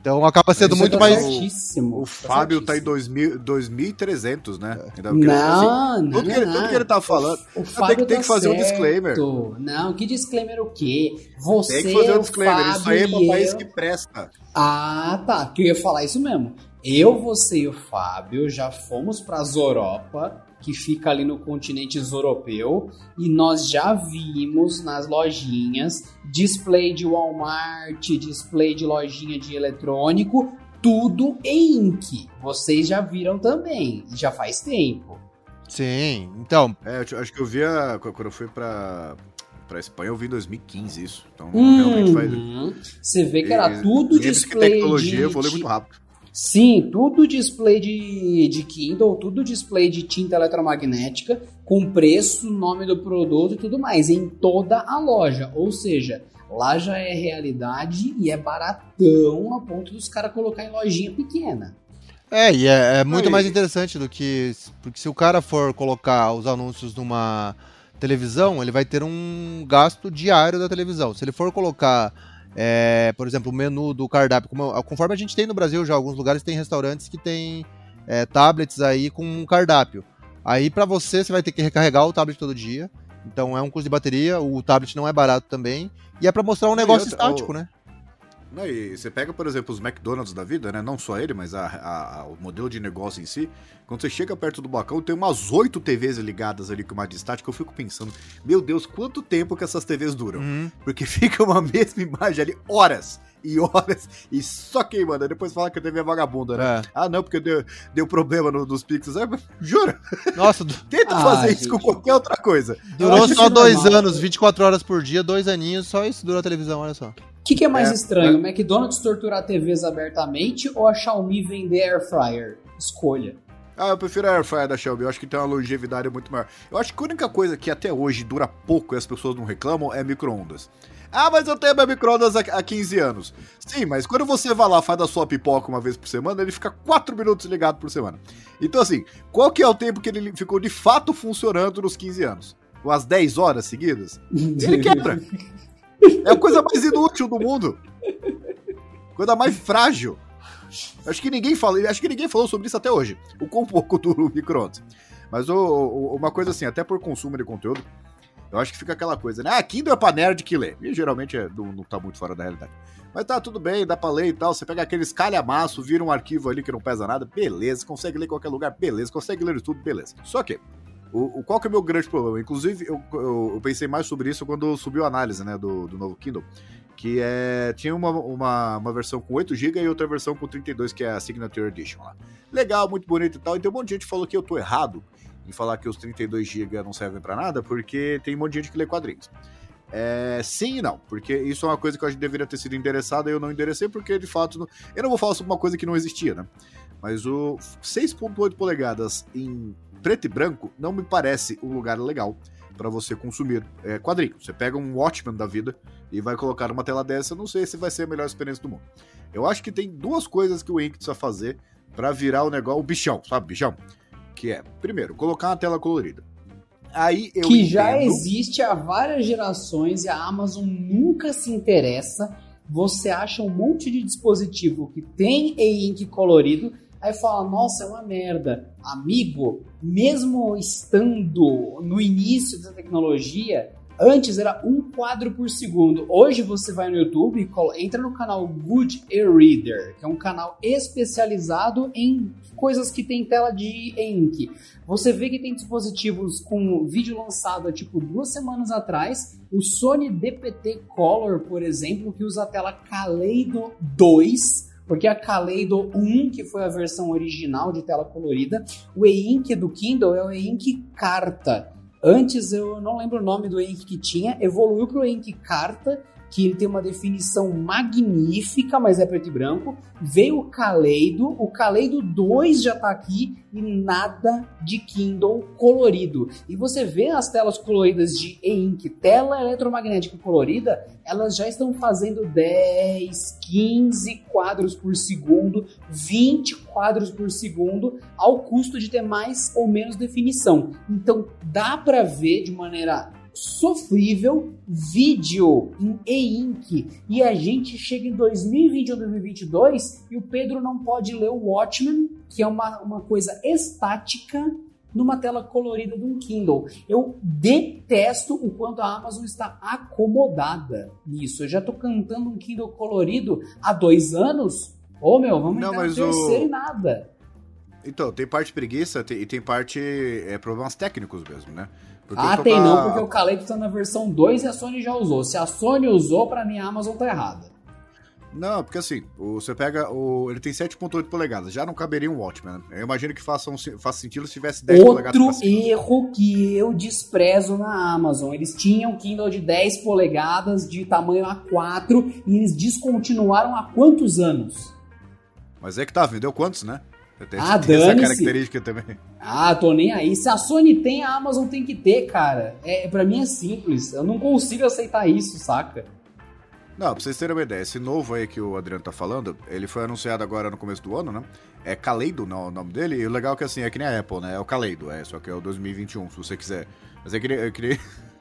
Então acaba sendo Isso muito tá mais. certíssimo, O tá Fábio tá em certíssimo. 2000 2300, né? Ainda porque, Não, assim, não, tudo, que ele, não, tudo que ele tá falando. O Fábio tem que tá fazer um certo. disclaimer. Não, que disclaimer o quê? Você, Tem que fazer um o disclaimer. Isso aí é pra Fábio país que presta. Ah, tá. Que eu ia falar isso mesmo. Eu, você e o Fábio já fomos pra Zoropa, que fica ali no continente europeu, e nós já vimos nas lojinhas display de Walmart, display de lojinha de eletrônico, tudo em ink. Vocês já viram também, já faz tempo. Sim, então, É, acho que eu via. Quando eu fui pra, pra Espanha, eu vi em 2015 isso. Então, realmente faz. Uhum. Você vê que era E- tudo lembre-se que display tecnologia de, evolui muito rápido. Sim, tudo display de, de Kindle, tudo display de tinta eletromagnética, com preço, nome do produto e tudo mais, em toda a loja. Ou seja, lá já é realidade e é baratão a ponto dos caras colocar em lojinha pequena. É, e é, é muito Aí. mais interessante do que. Porque se o cara for colocar os anúncios numa televisão, ele vai ter um gasto diário da televisão. Se ele for colocar, é, por exemplo, o menu do cardápio, como- conforme a gente tem no Brasil já, alguns lugares tem restaurantes que tem é, tablets aí com um cardápio. Aí pra você, você vai ter que recarregar o tablet todo dia. Então é um custo de bateria, o tablet não é barato também. E é pra mostrar um negócio outra, estático, o- né? Não, e você pega, por exemplo, os McDonald's da vida, né? Não só ele, mas a- a- a- o modelo de negócio em si. Quando você chega perto do balcão, tem umas oito TVs ligadas ali com uma de estática. Eu fico pensando, meu Deus, quanto tempo que essas TVs duram? Uhum. Porque [laughs] fica uma mesma imagem ali, horas e horas, e só queimando. Aí Depois fala que a TV é vagabunda, né? É. Ah, não, porque deu, deu problema no, dos pixels. É, jura? Nossa, du- [laughs] Tenta Ah, fazer gente. isso com qualquer outra coisa. durou só dois normal. anos, 24 horas por dia, dois aninhos, só isso durou a televisão, olha só. O que, que é mais É, estranho? O McDonald's torturar TVs abertamente ou a Xiaomi vender air fryer? Escolha. Ah, eu prefiro a Air Fryer da Shelby. Eu acho que tem uma longevidade muito maior. Eu acho que a única coisa que até hoje dura pouco e as pessoas não reclamam é micro-ondas. Ah, mas eu tenho meu micro-ondas há há 15 anos. Sim, mas quando você vai lá faz a sua pipoca uma vez por semana, ele fica 4 minutos ligado por semana. Então, assim, qual que é o tempo que ele ficou de fato funcionando nos 15 anos? Umas 10 horas seguidas? Ele quebra. [laughs] É a coisa mais inútil do mundo. Coisa mais frágil. Acho que ninguém fala, acho que ninguém falou sobre isso até hoje. O quão pouco micro-ondas. Mas o- o- uma coisa assim, até por consumo de conteúdo, eu acho que fica aquela coisa, né? Ah, Kindle é pra nerd que lê. E geralmente é- não, não tá muito fora da realidade. Mas tá tudo bem, dá pra ler e tal. Você pega aqueles calhamaço, vira um arquivo ali que não pesa nada, beleza. Consegue ler em qualquer lugar, beleza. Consegue ler tudo, beleza. Só que, o, o- qual que é o meu grande problema? Inclusive, eu, eu- eu pensei mais sobre isso quando subiu a análise, né, do, do novo Kindle. Que é. Tinha uma, uma, uma versão com 8 GB e outra versão com 32, que é a Signature Edition lá. Legal, muito bonito e tal. E tem um monte de gente falou que eu tô errado em falar que os 32 GB não servem pra nada, porque tem um monte de gente que lê quadrinhos. É, sim e não, porque isso é uma coisa que acho que deveria ter sido endereçada e eu não enderecei, porque de fato. não- eu não vou falar sobre uma coisa que não existia, né? Mas o 6,8 polegadas em preto e branco não me parece um lugar legal para você consumir é, quadrinho. Você pega um Watchman da vida e vai colocar uma tela dessa, não sei se vai ser a melhor experiência do mundo. Eu acho que tem duas coisas que o Ink precisa fazer para virar o negócio, o bichão, sabe, bichão? Que é, primeiro, colocar uma tela colorida. Aí eu que já entendo- existe há várias gerações e a Amazon nunca se interessa. Você acha um monte de dispositivo que tem e-ink colorido, aí fala, nossa, é uma merda. Amigo, mesmo estando no início da tecnologia, antes era um quadro por segundo. Hoje você vai no YouTube entra no canal Good E-Reader, que é um canal especializado em coisas que tem tela de e-ink. Você vê que tem dispositivos com vídeo lançado há tipo duas semanas atrás. O Sony DPT Color, por exemplo, que usa a tela Kaleido 2, porque a Kaleido 1, que foi a versão original de tela colorida, o e-ink do Kindle é o e-ink Carta. Antes eu não lembro o nome do e-ink que tinha, evoluiu para o e-ink Carta, que ele tem uma definição magnífica, mas é preto e branco. Veio o Kaleido, o Kaleido 2 já tá aqui e nada de Kindle colorido. E você vê as telas coloridas de e-ink, tela eletromagnética colorida, elas já estão fazendo 10, 15 quadros por segundo, 20 quadros por segundo, ao custo de ter mais ou menos definição. Então dá para ver de maneira sofrível vídeo em e-ink e a gente chega em 2021, 2022 e o Pedro não pode ler o Watchmen, que é uma, uma coisa estática numa tela colorida de um Kindle. Eu detesto o quanto a Amazon está acomodada nisso. Eu já estou cantando um Kindle colorido há dois anos. Ô meu, vamos Não, entrar no mas terceiro o- nada. Então, tem parte preguiça tem- e tem parte é, problemas técnicos mesmo, né? Porque ah, tem com a- não, porque o Calypso tá na versão 2 e a Sony já usou. Se a Sony usou, pra mim a Amazon tá errada. Não, porque assim, o- você pega o. Ele tem 7.8 polegadas, já não caberia um Watchman. né? Eu imagino que faça, um, faça sentido se tivesse 10 polegadas. Outro pra cima. erro que eu desprezo na Amazon. Eles tinham Kindle de 10 polegadas, de tamanho A4, e eles descontinuaram há quantos anos? Mas é que tá, vendeu quantos, né? Tem, Ah, tem essa característica também. Ah, tô nem aí. Se a Sony tem, a Amazon tem que ter, cara. É, pra mim é simples. Eu não consigo aceitar isso, saca? Não, pra vocês terem uma ideia, esse novo aí que o Adriano tá falando, ele foi anunciado agora no começo do ano, né? É Kaleido não, o nome dele, e o legal é que assim, é que nem a Apple, né? É o Kaleido, é, só que é o 2021, se você quiser. Mas é que nem- eu queria. [laughs]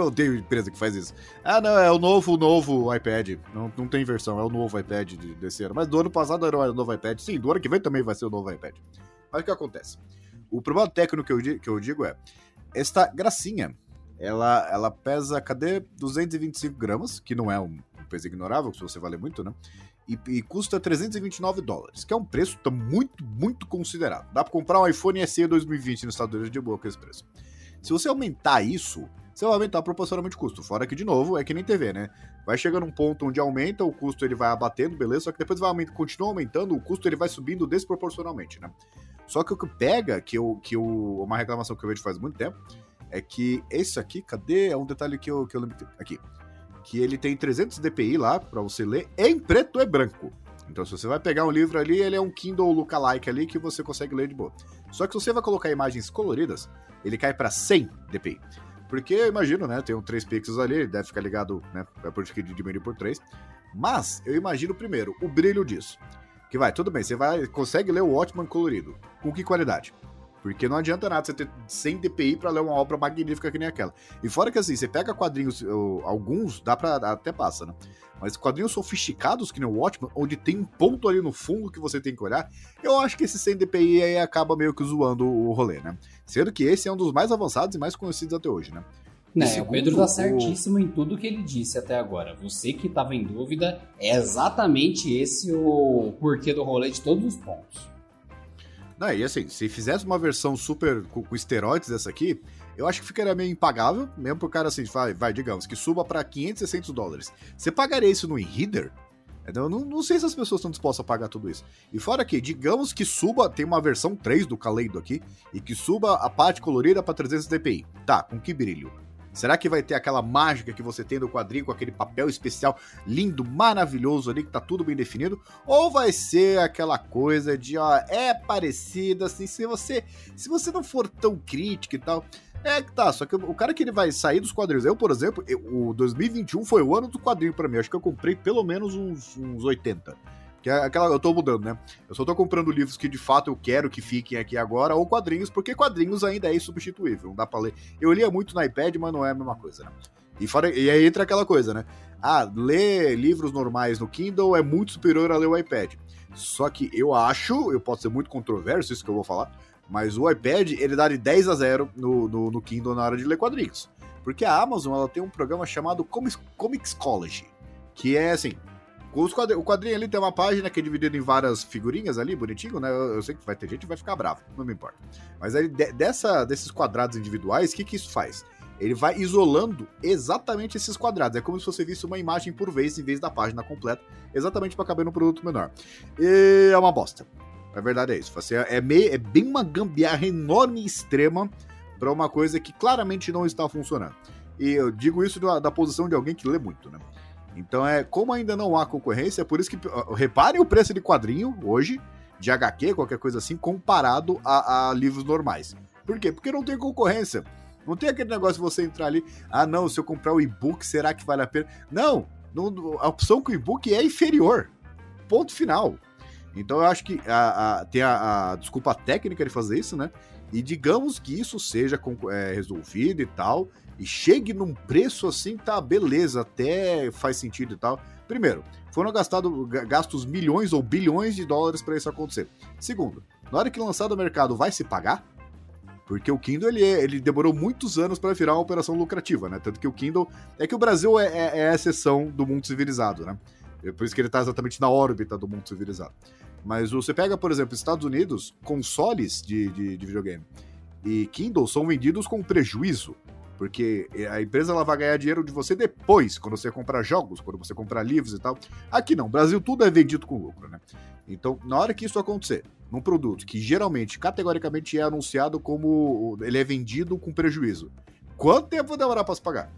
Eu odeio empresa que faz isso. Ah, não, é o novo, novo iPad. Não, não tem versão, é o novo iPad de- desse ano. Mas do ano passado era o novo iPad. Sim, do ano que vem também vai ser o novo iPad. Mas o que acontece? O problema técnico que eu, que eu digo é: esta gracinha, ela, ela pesa, cadê? 225 gramas, que não é um, peso ignorável, se você vale muito, né? E, e custa 329 dólares, que é um preço tá muito, muito considerável. Dá pra comprar um iPhone SE 2020 nos Estados Unidos de boa com esse preço. Se você aumentar isso, você vai aumentar proporcionalmente o custo. Fora que, de novo, é que nem TV, né? Vai chegando um ponto onde aumenta, o custo ele vai abatendo, beleza? Só que depois vai aumentando, continua aumentando, o custo ele vai subindo desproporcionalmente, né? Só que o que pega, que, eu, que eu, uma reclamação que eu vejo faz muito tempo, é que esse aqui, cadê? É um detalhe que eu, que eu lembro. Aqui. Que ele tem 300 dpi lá, pra você ler, em preto e branco. Então, se você vai pegar um livro ali, ele é um Kindle lookalike ali que você consegue ler de boa. Só que se você vai colocar imagens coloridas, ele cai pra 100 dpi. Porque eu imagino, né? Tem um 3 pixels ali, ele deve ficar ligado, né? É por isso que diminui por 3. Mas eu imagino primeiro o brilho disso. Que vai, tudo bem, você vai consegue ler o Watchman colorido. Com que qualidade? Porque não adianta nada você ter 100 dpi pra ler uma obra magnífica que nem aquela. E fora que assim, você pega quadrinhos, alguns dá pra até passa, né? Mas quadrinhos sofisticados que nem o Watchman, onde tem um ponto ali no fundo que você tem que olhar, eu acho que esse 100 dpi aí acaba meio que zoando o rolê, né? Sendo que esse é um dos mais avançados e mais conhecidos até hoje, né? Né, segundo, o Pedro tá certíssimo em tudo que ele disse até agora. Você que tava em dúvida, é exatamente esse o porquê do rolê de todos os pontos. Não, e assim, se fizesse uma versão super com, com esteroides dessa aqui, eu acho que ficaria meio impagável, mesmo pro cara assim, vai, vai digamos, que suba pra 500, 600 dólares. Você pagaria isso no e-reader? Eu não, não sei se as pessoas estão dispostas a pagar tudo isso. E fora que, digamos que suba, tem uma versão 3 do Kaleido aqui, e que suba a parte colorida pra 300 dpi. Tá, com que brilho? Será que vai ter aquela mágica que você tem no quadrinho com aquele papel especial lindo, maravilhoso ali, que tá tudo bem definido? Ou vai ser aquela coisa de, ó, é parecido, assim, se você, se você não for tão crítico e tal. É que tá, só que o cara que ele vai sair dos quadrinhos. Eu, por exemplo, eu- o 2021 foi o ano do quadrinho pra mim. Acho que eu comprei pelo menos uns, uns 80. Que é aquela. Eu tô mudando, né? Eu só tô comprando livros que de fato eu quero que fiquem aqui agora, ou quadrinhos, porque quadrinhos ainda é insubstituível, não dá pra ler. Eu lia muito no iPad, mas não é a mesma coisa, né? E, fora, e aí entra aquela coisa, né? Ah, ler livros normais no Kindle é muito superior a ler o iPad. Só que eu acho, eu posso ser muito controverso isso que eu vou falar, mas o iPad, ele dá de 10 a 0 no, no, no Kindle na hora de ler quadrinhos. Porque a Amazon, ela tem um programa chamado Comics, Comicsology, que é assim, quadri- o quadrinho ali tem uma página que é dividida em várias figurinhas ali, bonitinho, né? Eu, eu sei que vai ter gente que vai ficar bravo, não me importa. Mas aí, de- dessa, desses quadrados individuais, o que, que isso faz? Ele vai isolando exatamente esses quadrados. É como se você visse uma imagem por vez em vez da página completa, exatamente para caber num produto menor. E é uma bosta. A verdade é isso. Você é, meio, é bem uma gambiarra enorme e extrema para uma coisa que claramente não está funcionando. E eu digo isso da, da posição de alguém que lê muito, né? Então é como ainda não há concorrência, é por isso que reparem o preço de quadrinho hoje, de HQ, qualquer coisa assim, comparado a, a livros normais. Por quê? Porque não tem concorrência. Não tem aquele negócio de você entrar ali, ah não, se eu comprar o e-book, será que vale a pena? Não, não a opção com o e-book é inferior. Ponto final. Então eu acho que a, a, tem a, a, desculpa técnica de fazer isso, né? E digamos que isso seja é, resolvido e tal, e chegue num preço assim, tá, beleza, até faz sentido e tal. Primeiro, foram gastado, gastos milhões ou bilhões de dólares para isso acontecer. Segundo, na hora que lançar no mercado, vai se pagar? Porque o Kindle ele, é, ele demorou muitos anos para virar uma operação lucrativa, né? Tanto que o Kindle. É que o Brasil é, é, é a exceção do mundo civilizado, né? É por isso que ele está exatamente na órbita do mundo civilizado. Mas você pega, por exemplo, Estados Unidos, consoles de, de, de videogame e Kindle são vendidos com prejuízo. Porque a empresa ela vai ganhar dinheiro de você depois, quando você comprar jogos, quando você comprar livros e tal. Aqui não, Brasil tudo é vendido com lucro, né? Então, na hora que isso acontecer, num produto que geralmente, categoricamente, é anunciado como ele é vendido com prejuízo, quanto tempo vai demorar para se pagar?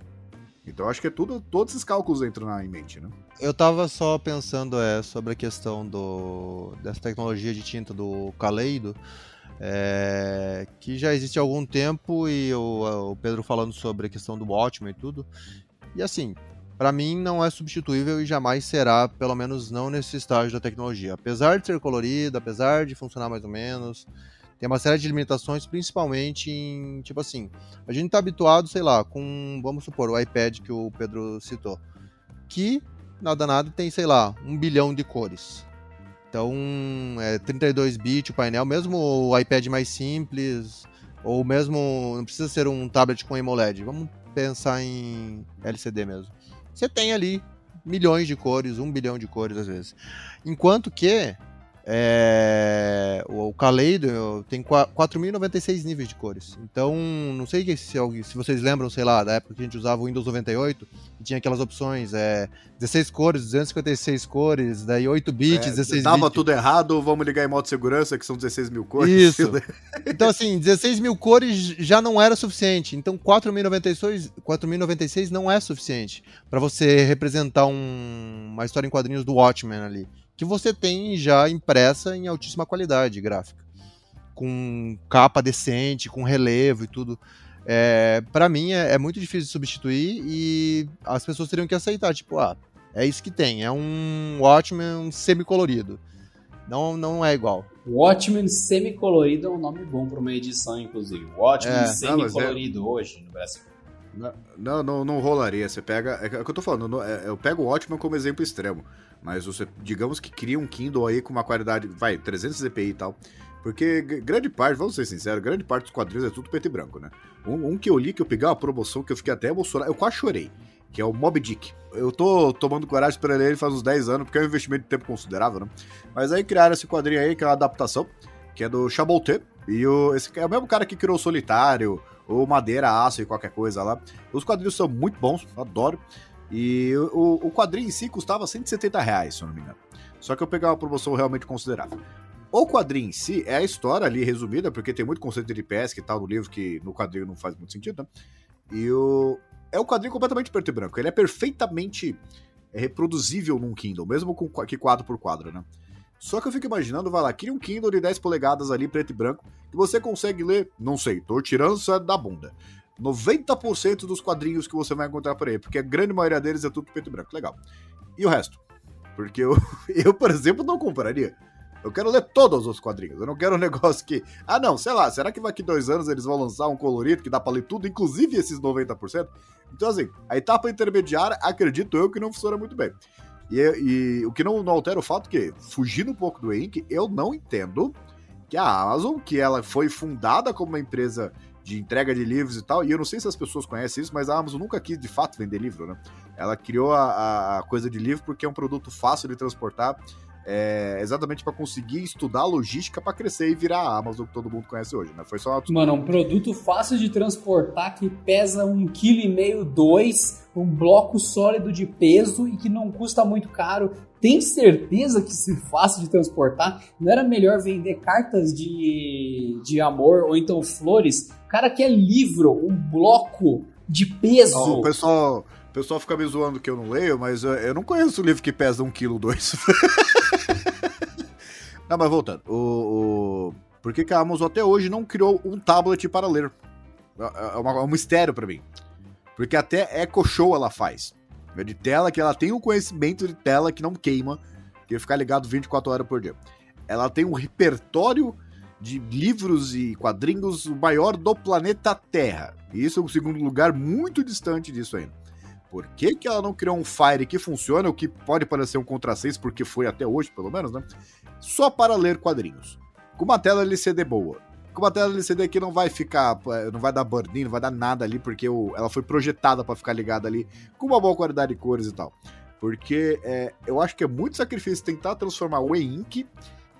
Então acho que é tudo, todos esses cálculos entram na, em mente, né? Eu tava só pensando é, sobre a questão do, dessa tecnologia de tinta do Kaleido, é, que já existe há algum tempo, e o, o Pedro falando sobre a questão do Watchman e tudo. E assim, para mim não é substituível e jamais será, pelo menos não nesse estágio da tecnologia. Apesar de ser colorido, apesar de funcionar mais ou menos, tem uma série de limitações, principalmente em, tipo assim, a gente tá habituado, sei lá, com, vamos supor, o iPad que o Pedro citou, que, nada nada, tem, sei lá, um bilhão de cores. Então, é 32 bits o painel, mesmo o iPad mais simples, ou mesmo, não precisa ser um tablet com AMOLED, vamos pensar em LCD mesmo. Você tem ali milhões de cores, um bilhão de cores às vezes. Enquanto que é, o Kaleido tem 4.096 níveis de cores. Então, não sei se, se vocês lembram, sei lá, da época que a gente usava o Windows 98, e tinha aquelas opções, é, 16 cores, 256 cores, daí 8 bits, é, 16 Tava bits. tudo errado, vamos ligar em modo segurança, que são 16 mil cores. Isso. [laughs] então, assim, 16 mil cores já não era suficiente. Então, 4.096, 4.096 não é suficiente para você representar um, uma história em quadrinhos do Watchmen ali que você tem já impressa em altíssima qualidade gráfica, com capa decente, com relevo e tudo. É, para mim é, é, muito difícil de substituir e as pessoas teriam que aceitar, tipo, ah, é isso que tem, é um Watchmen semi-colorido. Não, não é igual. Watchmen semi-colorido é um nome bom para uma edição, inclusive. Watchmen é. semi-colorido é... hoje no Brasil. Não, não, não, rolaria. Você pega. É, é o que eu tô falando. É, eu pego o Watchmen como exemplo extremo. Mas você, digamos que cria um Kindle aí com uma qualidade, vai, 300 dpi e tal. Porque grande parte, vamos ser sinceros, grande parte dos quadrinhos é tudo preto e branco, né? Um, um, que eu li, que eu peguei uma promoção que eu fiquei até emocionado, eu quase chorei, que é o Mob Dick. Eu tô tomando coragem para ler ele faz uns 10 anos, porque é um investimento de tempo considerável, né? Mas aí criaram esse quadrinho aí, que é uma adaptação, que é do Chabolte, e o, esse é o mesmo cara que criou o Solitário, ou Madeira, Aço e qualquer coisa lá. Os quadrinhos são muito bons, adoro. E o, o quadrinho em si custava 170 reais, se eu não me engano. Só que eu peguei uma promoção realmente considerável. O quadrinho em si é a história ali resumida, porque tem muito conceito de pesca e tal no livro que no quadrinho não faz muito sentido, né? E o. É um quadrinho completamente preto e branco. Ele é perfeitamente reproduzível num Kindle, mesmo com que quadro por quadro, né? Só que eu fico imaginando, vai lá, cria um Kindle de 10 polegadas ali, preto e branco, que você consegue ler, não sei, tô tirando isso da bunda. 90% dos quadrinhos que você vai encontrar por aí, porque a grande maioria deles é tudo preto e branco. Legal. E o resto? Porque eu, [laughs] eu, por exemplo, não compraria. Eu quero ler todos os quadrinhos. Eu não quero um negócio que. Ah, não, sei lá, será que daqui dois anos eles vão lançar um colorido que dá pra ler tudo, inclusive esses 90%? Então, assim, a etapa intermediária, acredito eu que não funciona muito bem. E, e o que não, não, altera o fato que, fugindo um pouco do Ink, eu não entendo que a Amazon, que ela foi fundada como uma empresa de entrega de livros e tal. E eu não sei se as pessoas conhecem isso, mas a Amazon nunca quis de fato vender livro, né? Ela criou a, a coisa de livro porque é um produto fácil de transportar, é, exatamente para conseguir estudar logística para crescer e virar a Amazon que todo mundo conhece hoje, né? Foi só uma... Mano, um produto fácil de transportar que pesa um quilo e meio, dois, um bloco sólido de peso e que não custa muito caro. Tem certeza que é fácil de transportar? Não era melhor vender cartas de, de amor ou então flores? O cara quer livro, um bloco de peso. Oh, o pessoal O pessoal fica me zoando que eu não leio, mas eu, não conheço um livro que pesa um quilo dois. [laughs] não, mas voltando. O, o... Por que, que a Amazon até hoje não criou um tablet para ler? É, é, uma- é um mistério pra mim. Porque até Echo Show ela faz. É de tela que ela tem um conhecimento de tela que não queima, que ficar ligado 24 horas por dia. Ela tem um repertório de livros e quadrinhos maior do planeta Terra. E isso é um segundo lugar muito distante disso ainda. Por que, que ela não criou um Fire que funciona, o que pode parecer um contrassenso, porque foi até hoje, pelo menos, né? Só para ler quadrinhos. Com uma tela LCD boa. Com uma tela LCD que não vai ficar, eh, não vai dar burn-in, não vai dar nada ali, porque ela foi projetada para ficar ligada ali com uma boa qualidade de cores e tal. Porque é, eu acho que é muito sacrifício tentar transformar o e-ink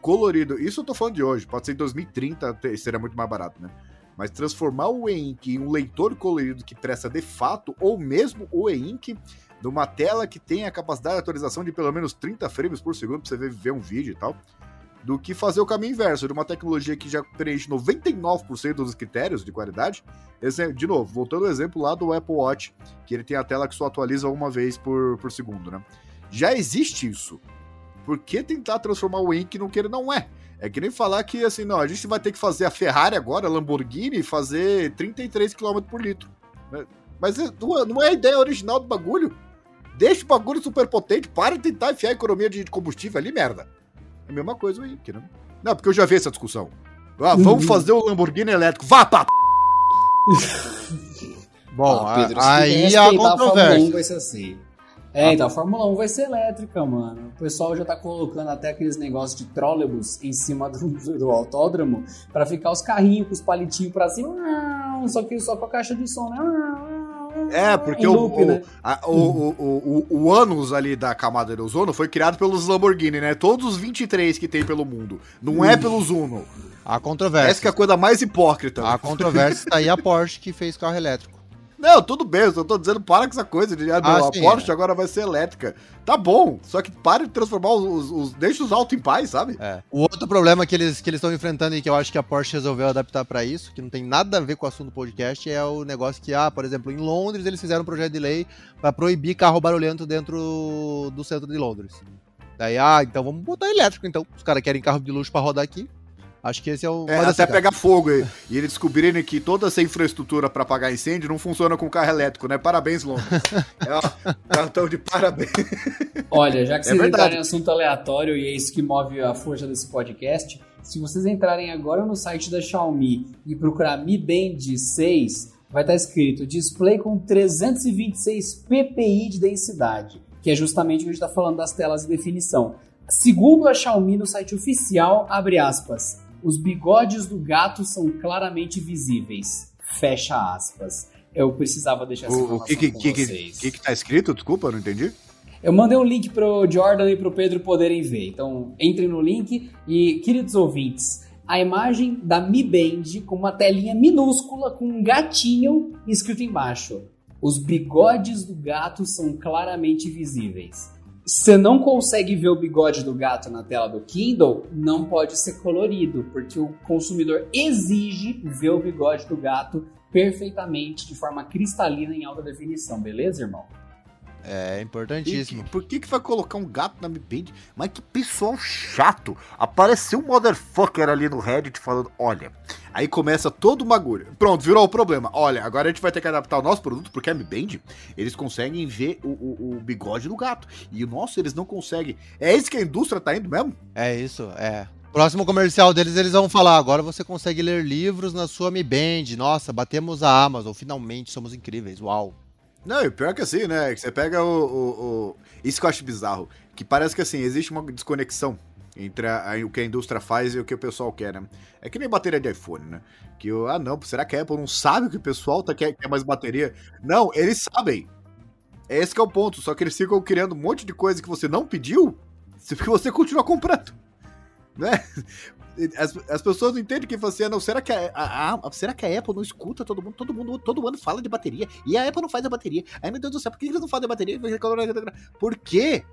colorido. Isso eu tô falando de hoje, pode ser em 2030, te- seria muito mais barato, né? Mas transformar o e-ink em um leitor colorido que presta de fato, ou mesmo o e-ink numa tela que tem a capacidade de atualização de pelo menos 30 frames por segundo pra você ver, um vídeo e tal, do que fazer o caminho inverso, de uma tecnologia que já preenche 99% dos critérios de qualidade. De novo, voltando ao exemplo lá do Apple Watch, que ele tem a tela que só atualiza uma vez por, por segundo, né? Já existe isso. Por que tentar transformar o Ink num que ele não é? É que nem falar que, assim, não, a gente vai ter que fazer a Ferrari agora, a Lamborghini, fazer 33 km por litro. né? Mas é- não é- não é a ideia original do bagulho. Deixa o bagulho super potente, para de tentar enfiar a economia de combustível ali, merda. É a mesma coisa o Ink, né? Não, porque eu já vi essa discussão. Ah, vamos fazer o Lamborghini elétrico. Vá, pá! [laughs] Bom, Ah, Pedro, aí quiser há respeitar, A Fórmula 1 controvérsia. vai ser assim. É, então a Fórmula 1 vai ser elétrica, mano. O pessoal já tá colocando até aqueles negócios de trólebus em cima do, do autódromo pra ficar os carrinhos com os palitinhos pra cima. Só que só com a caixa de som, né? É, porque Em o, loop, o, né? a- o, o, o, o, o ânus ali da camada de ozono foi criado pelos Lamborghini, né? Todos os 23 que tem pelo mundo. Não é pelos Uno. Há Essa que é controvérsia. a coisa mais hipócrita. A controvérsia tá aí a Porsche que fez carro elétrico. Não, tudo bem, eu só tô dizendo, para com essa coisa de ah, não, Ah, a sim, Porsche é. agora vai ser elétrica. Tá bom, só que para de transformar os, os, os- deixa os autos em paz, sabe? É. O outro problema que eles que eles estão enfrentando e que eu acho que a Porsche resolveu adaptar pra isso, que não tem nada a ver com o assunto do podcast, é o negócio que, ah, por exemplo, em Londres eles fizeram um projeto de lei pra proibir carro barulhento dentro do centro de Londres. Daí, ah, então vamos botar elétrico, então. Os caras querem carro de luxo pra rodar aqui. Acho que esse é o. É, até pegar fogo e, e eles descobrirem que toda essa infraestrutura pra apagar incêndio não funciona com carro elétrico, né? Parabéns, Londres. [laughs] é, ó, cartão de parabéns. Olha, já que É vocês verdade. entraram em assunto aleatório e é isso que move a força desse podcast, se vocês entrarem agora no site da Xiaomi e procurar Mi Band 6, vai estar escrito display com 326 ppi de densidade, que é justamente o que a gente está falando das telas de definição. Segundo a Xiaomi no site oficial, abre aspas, os bigodes do gato são claramente visíveis. Fecha aspas. Eu precisava deixar essa O, o informação que, que, com que, vocês. que que tá escrito? Desculpa, não entendi. Eu mandei um link pro Jordan e pro Pedro poderem ver. Então, entrem no link e, queridos ouvintes, a imagem da Mi Band com uma telinha minúscula com um gatinho escrito embaixo. Os bigodes do gato são claramente visíveis. Você não consegue ver o bigode do gato na tela do Kindle, não pode ser colorido, porque o consumidor exige ver o bigode do gato perfeitamente, de forma cristalina em alta definição, beleza, irmão? É importantíssimo. por que, que vai colocar um gato na Mi Band? Mas que pessoal chato. Apareceu um motherfucker ali no Reddit falando: olha. Aí começa todo o bagulho. Pronto, virou o problema. Olha, agora a gente vai ter que adaptar o nosso produto, porque a Mi Band, eles conseguem ver o, o- o bigode do gato. E o nosso, eles não conseguem. É isso que a indústria tá indo mesmo? É isso, é. Próximo comercial deles, eles vão falar. Agora você consegue ler livros na sua Mi Band. Nossa, batemos a Amazon. Finalmente somos incríveis. Uau. Não, e pior que assim, né? Você pega o, o- o- Isso que eu acho bizarro. Que parece que assim, existe uma desconexão entre a- a- o que a indústria faz e o que o pessoal quer, né? É que nem bateria de iPhone, né? Que o. Ah, não, será que a Apple não sabe o que o pessoal tá, quer, quer mais bateria? Não, eles sabem. É esse que é o ponto. Só que eles ficam criando um monte de coisa que você não pediu, porque você continua comprando. Né? As, as pessoas não entendem que você, não, será que a, a- a- será que a Apple não escuta todo mundo? Todo mundo, todo ano fala de bateria e a Apple não faz a bateria. Ai meu Deus do céu, por que eles não fazem a bateria? Por quê?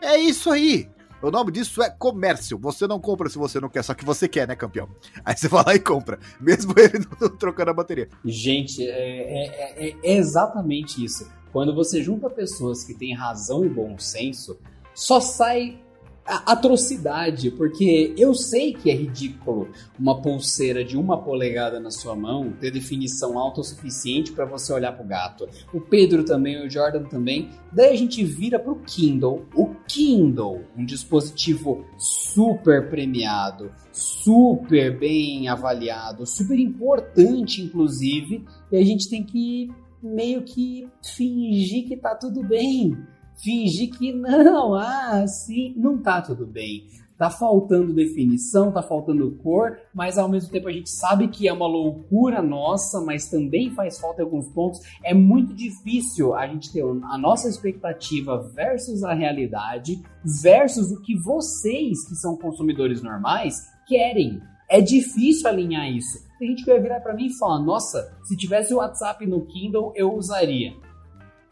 É isso aí. O nome disso é comércio. Você não compra se você não quer, só que você quer, né, campeão? Aí você [laughs] vai lá e compra, mesmo [laughs] ele não trocando a bateria. Gente, é, é- é- é exatamente isso. quando você junta pessoas que têm razão e bom senso, só sai atrocidade, porque eu sei que é ridículo uma pulseira de uma polegada na sua mão ter definição autossuficiente para você olhar pro gato. O Pedro também, o Jordan também. Daí a gente vira pro Kindle. O Kindle, um dispositivo super premiado, super bem avaliado, super importante, inclusive, e a gente tem que meio que fingir que tá tudo bem fingir que não, [laughs] ah, sim, não tá tudo bem. Tá faltando definição, tá faltando cor, mas ao mesmo tempo a gente sabe que é uma loucura nossa, mas também faz falta em alguns pontos. É muito difícil a gente ter a nossa expectativa versus a realidade, versus o que vocês, que são consumidores normais, querem. É difícil alinhar isso. Tem gente que vai virar para mim e falar: Nossa, se tivesse o WhatsApp no Kindle, eu usaria.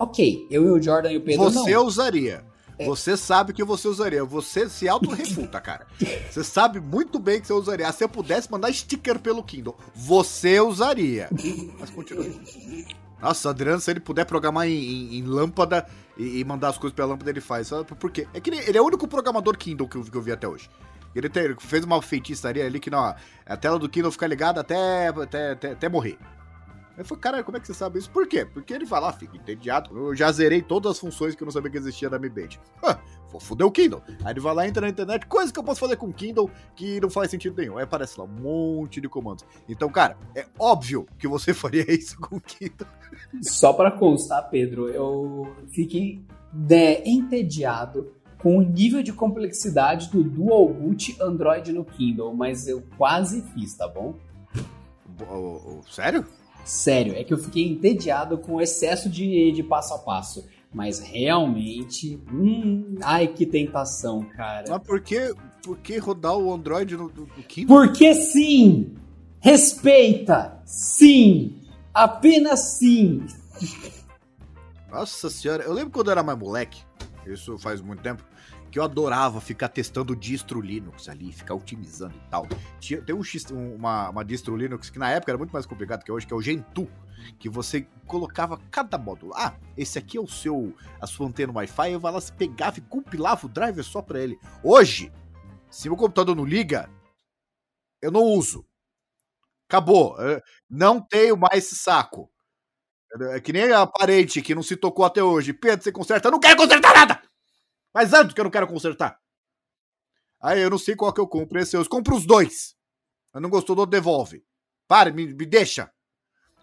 Ok, eu e o Jordan e o Pedro Você não. usaria. É. Você sabe que você usaria. Você se auto-refuta, cara. [laughs] Você sabe muito bem que você usaria. Ah, se eu pudesse mandar sticker pelo Kindle, você usaria. Mas continue. Nossa, Adriano, se ele puder programar em, em- em lâmpada e, e mandar as coisas pela lâmpada, ele faz. Sabe por quê? É que ele, ele é o único programador Kindle que eu, que eu vi até hoje. Ele, tem- ele fez uma feitiçaria ali que não, a tela do Kindle fica ligada até, até, até, até morrer. Eu falei, cara, como é que você sabe isso? Por quê? Porque ele vai lá, fica entediado. Eu já zerei todas as funções que eu não sabia que existia na Mi Band. Ah, vou foder o Kindle. Aí ele vai lá, entra na internet, coisa que eu posso fazer com o Kindle que não faz sentido nenhum. Aí aparece lá um monte de comandos. Então, cara, é óbvio que você [laughs] faria isso com o Kindle. Só para constar, Pedro, eu fiquei né, entediado com o nível de complexidade do Dual Boot Android no Kindle, mas eu quase fiz, tá bom? Bo- o- o- Sério? Sério, é que eu fiquei entediado com o excesso de, de passo a passo. Mas realmente, hum, ai que tentação, cara. Mas por que, por que rodar o Android no, no- no Kindle? Porque sim! Respeita! Sim! Apenas sim! [laughs] Nossa senhora, eu lembro quando eu era mais moleque, isso faz muito tempo, que eu adorava ficar testando distro Linux ali, ficar otimizando e tal. Tinha, tem um, um- uma, uma distro Linux que na época era muito mais complicado que hoje, que é o Gentoo, que você colocava cada módulo. Ah, esse aqui é o seu, a sua antena Wi-Fi, eu vai lá, você pegava e compilava o driver só pra ele. Hoje, se meu computador não liga, eu não uso. Acabou. Não tenho mais esse saco. É que nem a parente que não se tocou até hoje. Pedro, você conserta? Eu não quero consertar nada! Mas antes que eu não quero consertar. Aí eu não sei qual que eu compro. Esse eu compro os dois. Eu não gostou do outro, devolve. Para, me, me deixa.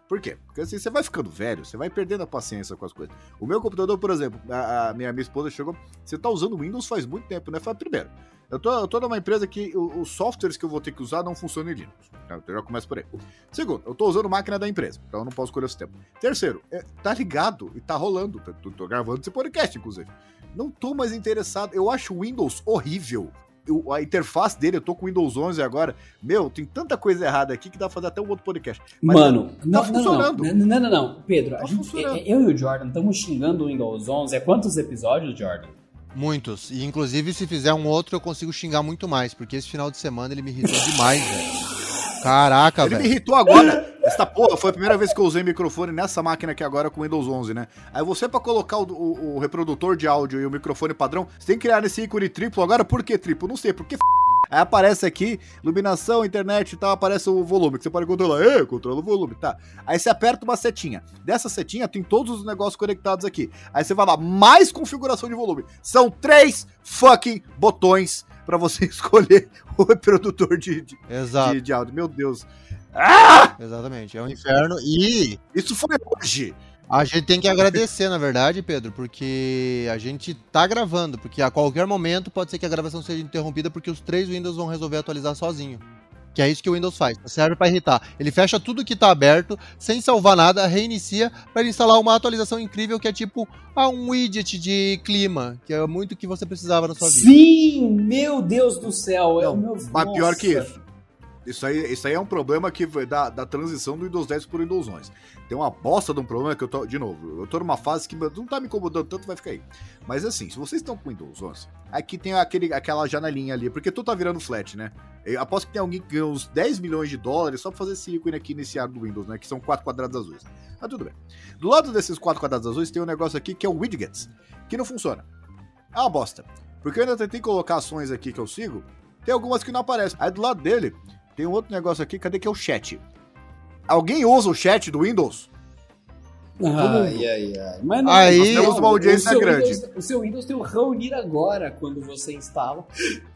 Por quê? Porque assim, você vai ficando velho, você vai perdendo a paciência com as coisas. O meu computador, por exemplo, a, a minha, minha esposa chegou. Você tá usando Windows faz muito tempo, né? Fala, primeiro, eu tô, eu tô numa empresa que o- os softwares que eu vou ter que usar não funcionam em Linux. Então já começa por aí. Segundo, eu tô usando máquina da empresa, então eu não posso escolher o sistema. Terceiro, é, tá ligado e tá rolando. Tô- tô gravando esse podcast, inclusive. Não tô mais interessado. Eu acho o Windows horrível. Eu- a interface dele, eu tô com o Windows 11 agora. Meu, tem tanta coisa errada aqui que dá pra fazer até um outro podcast. Mas Mano, não, não, funcionando. não, não, não, não, Pedro, a Tá gente, funcionando. é- eu e o Jordan estamos xingando o Windows 11 há quantos episódios, Jordan? Muitos. E inclusive, se fizer um outro, eu consigo xingar muito mais, porque esse final de semana ele me irritou demais, velho. Caraca, Ele me velho. irritou agora. [laughs] Essa porra foi a primeira vez que eu usei microfone nessa máquina aqui agora com Windows 11, né? Aí você, pra colocar o, o- o reprodutor de áudio e o microfone padrão, você tem que criar esse ícone triplo. Agora, por que triplo? Não sei, porque f... Aí aparece aqui, iluminação, internet e tal, aparece o volume, que você pode controlar. É, controla o volume, tá. Aí você aperta uma setinha. Dessa setinha tem todos os negócios conectados aqui. Aí você vai lá, mais configuração de volume. São três fucking botões pra você [laughs] escolher o reprodutor de, de, Exato, de, de áudio. Meu Deus. Exatamente. É um inferno. E Isso foi hoje. a gente tem que agradecer, na verdade, Pedro, porque a gente tá gravando, porque a qualquer momento pode ser que a gravação seja interrompida porque os três Windows vão resolver atualizar sozinho. Que é isso que o Windows faz, serve pra irritar. Ele fecha tudo que tá aberto, sem salvar nada, reinicia para instalar uma atualização incrível que é tipo ah, um widget de clima, que é muito o que você precisava na sua vida. Sim, meu Deus do céu, é o meu Mas pior que nossa. isso. Isso aí, isso aí é um problema que da, da transição do Windows 10 pro Windows 11. Tem uma bosta de um problema que eu tô, de novo, eu tô numa fase que não tá me incomodando tanto, vai ficar aí. Mas assim, se vocês estão com o Windows 11, aqui tem aquele, aquela janelinha ali, porque tu tá virando flat, né? Eu aposto que tem alguém que ganhou uns 10 milhões de dólares só pra fazer esse ícone aqui nesse ar do Windows, né? Que são quatro quadrados azuis. Mas tudo bem. Do lado desses quatro quadrados azuis tem um negócio aqui que é o Widgets, que não funciona. É uma bosta. Porque eu ainda tentei colocar ações aqui que eu sigo, tem algumas que não aparecem. Aí do lado dele tem um outro negócio aqui, cadê que é o chat? Alguém usa o chat do Windows? Ai, ai, ai. Mas não, Aí- Nós temos uma audiência o seu grande. Windows- o seu Windows tem o reunir agora quando você instala.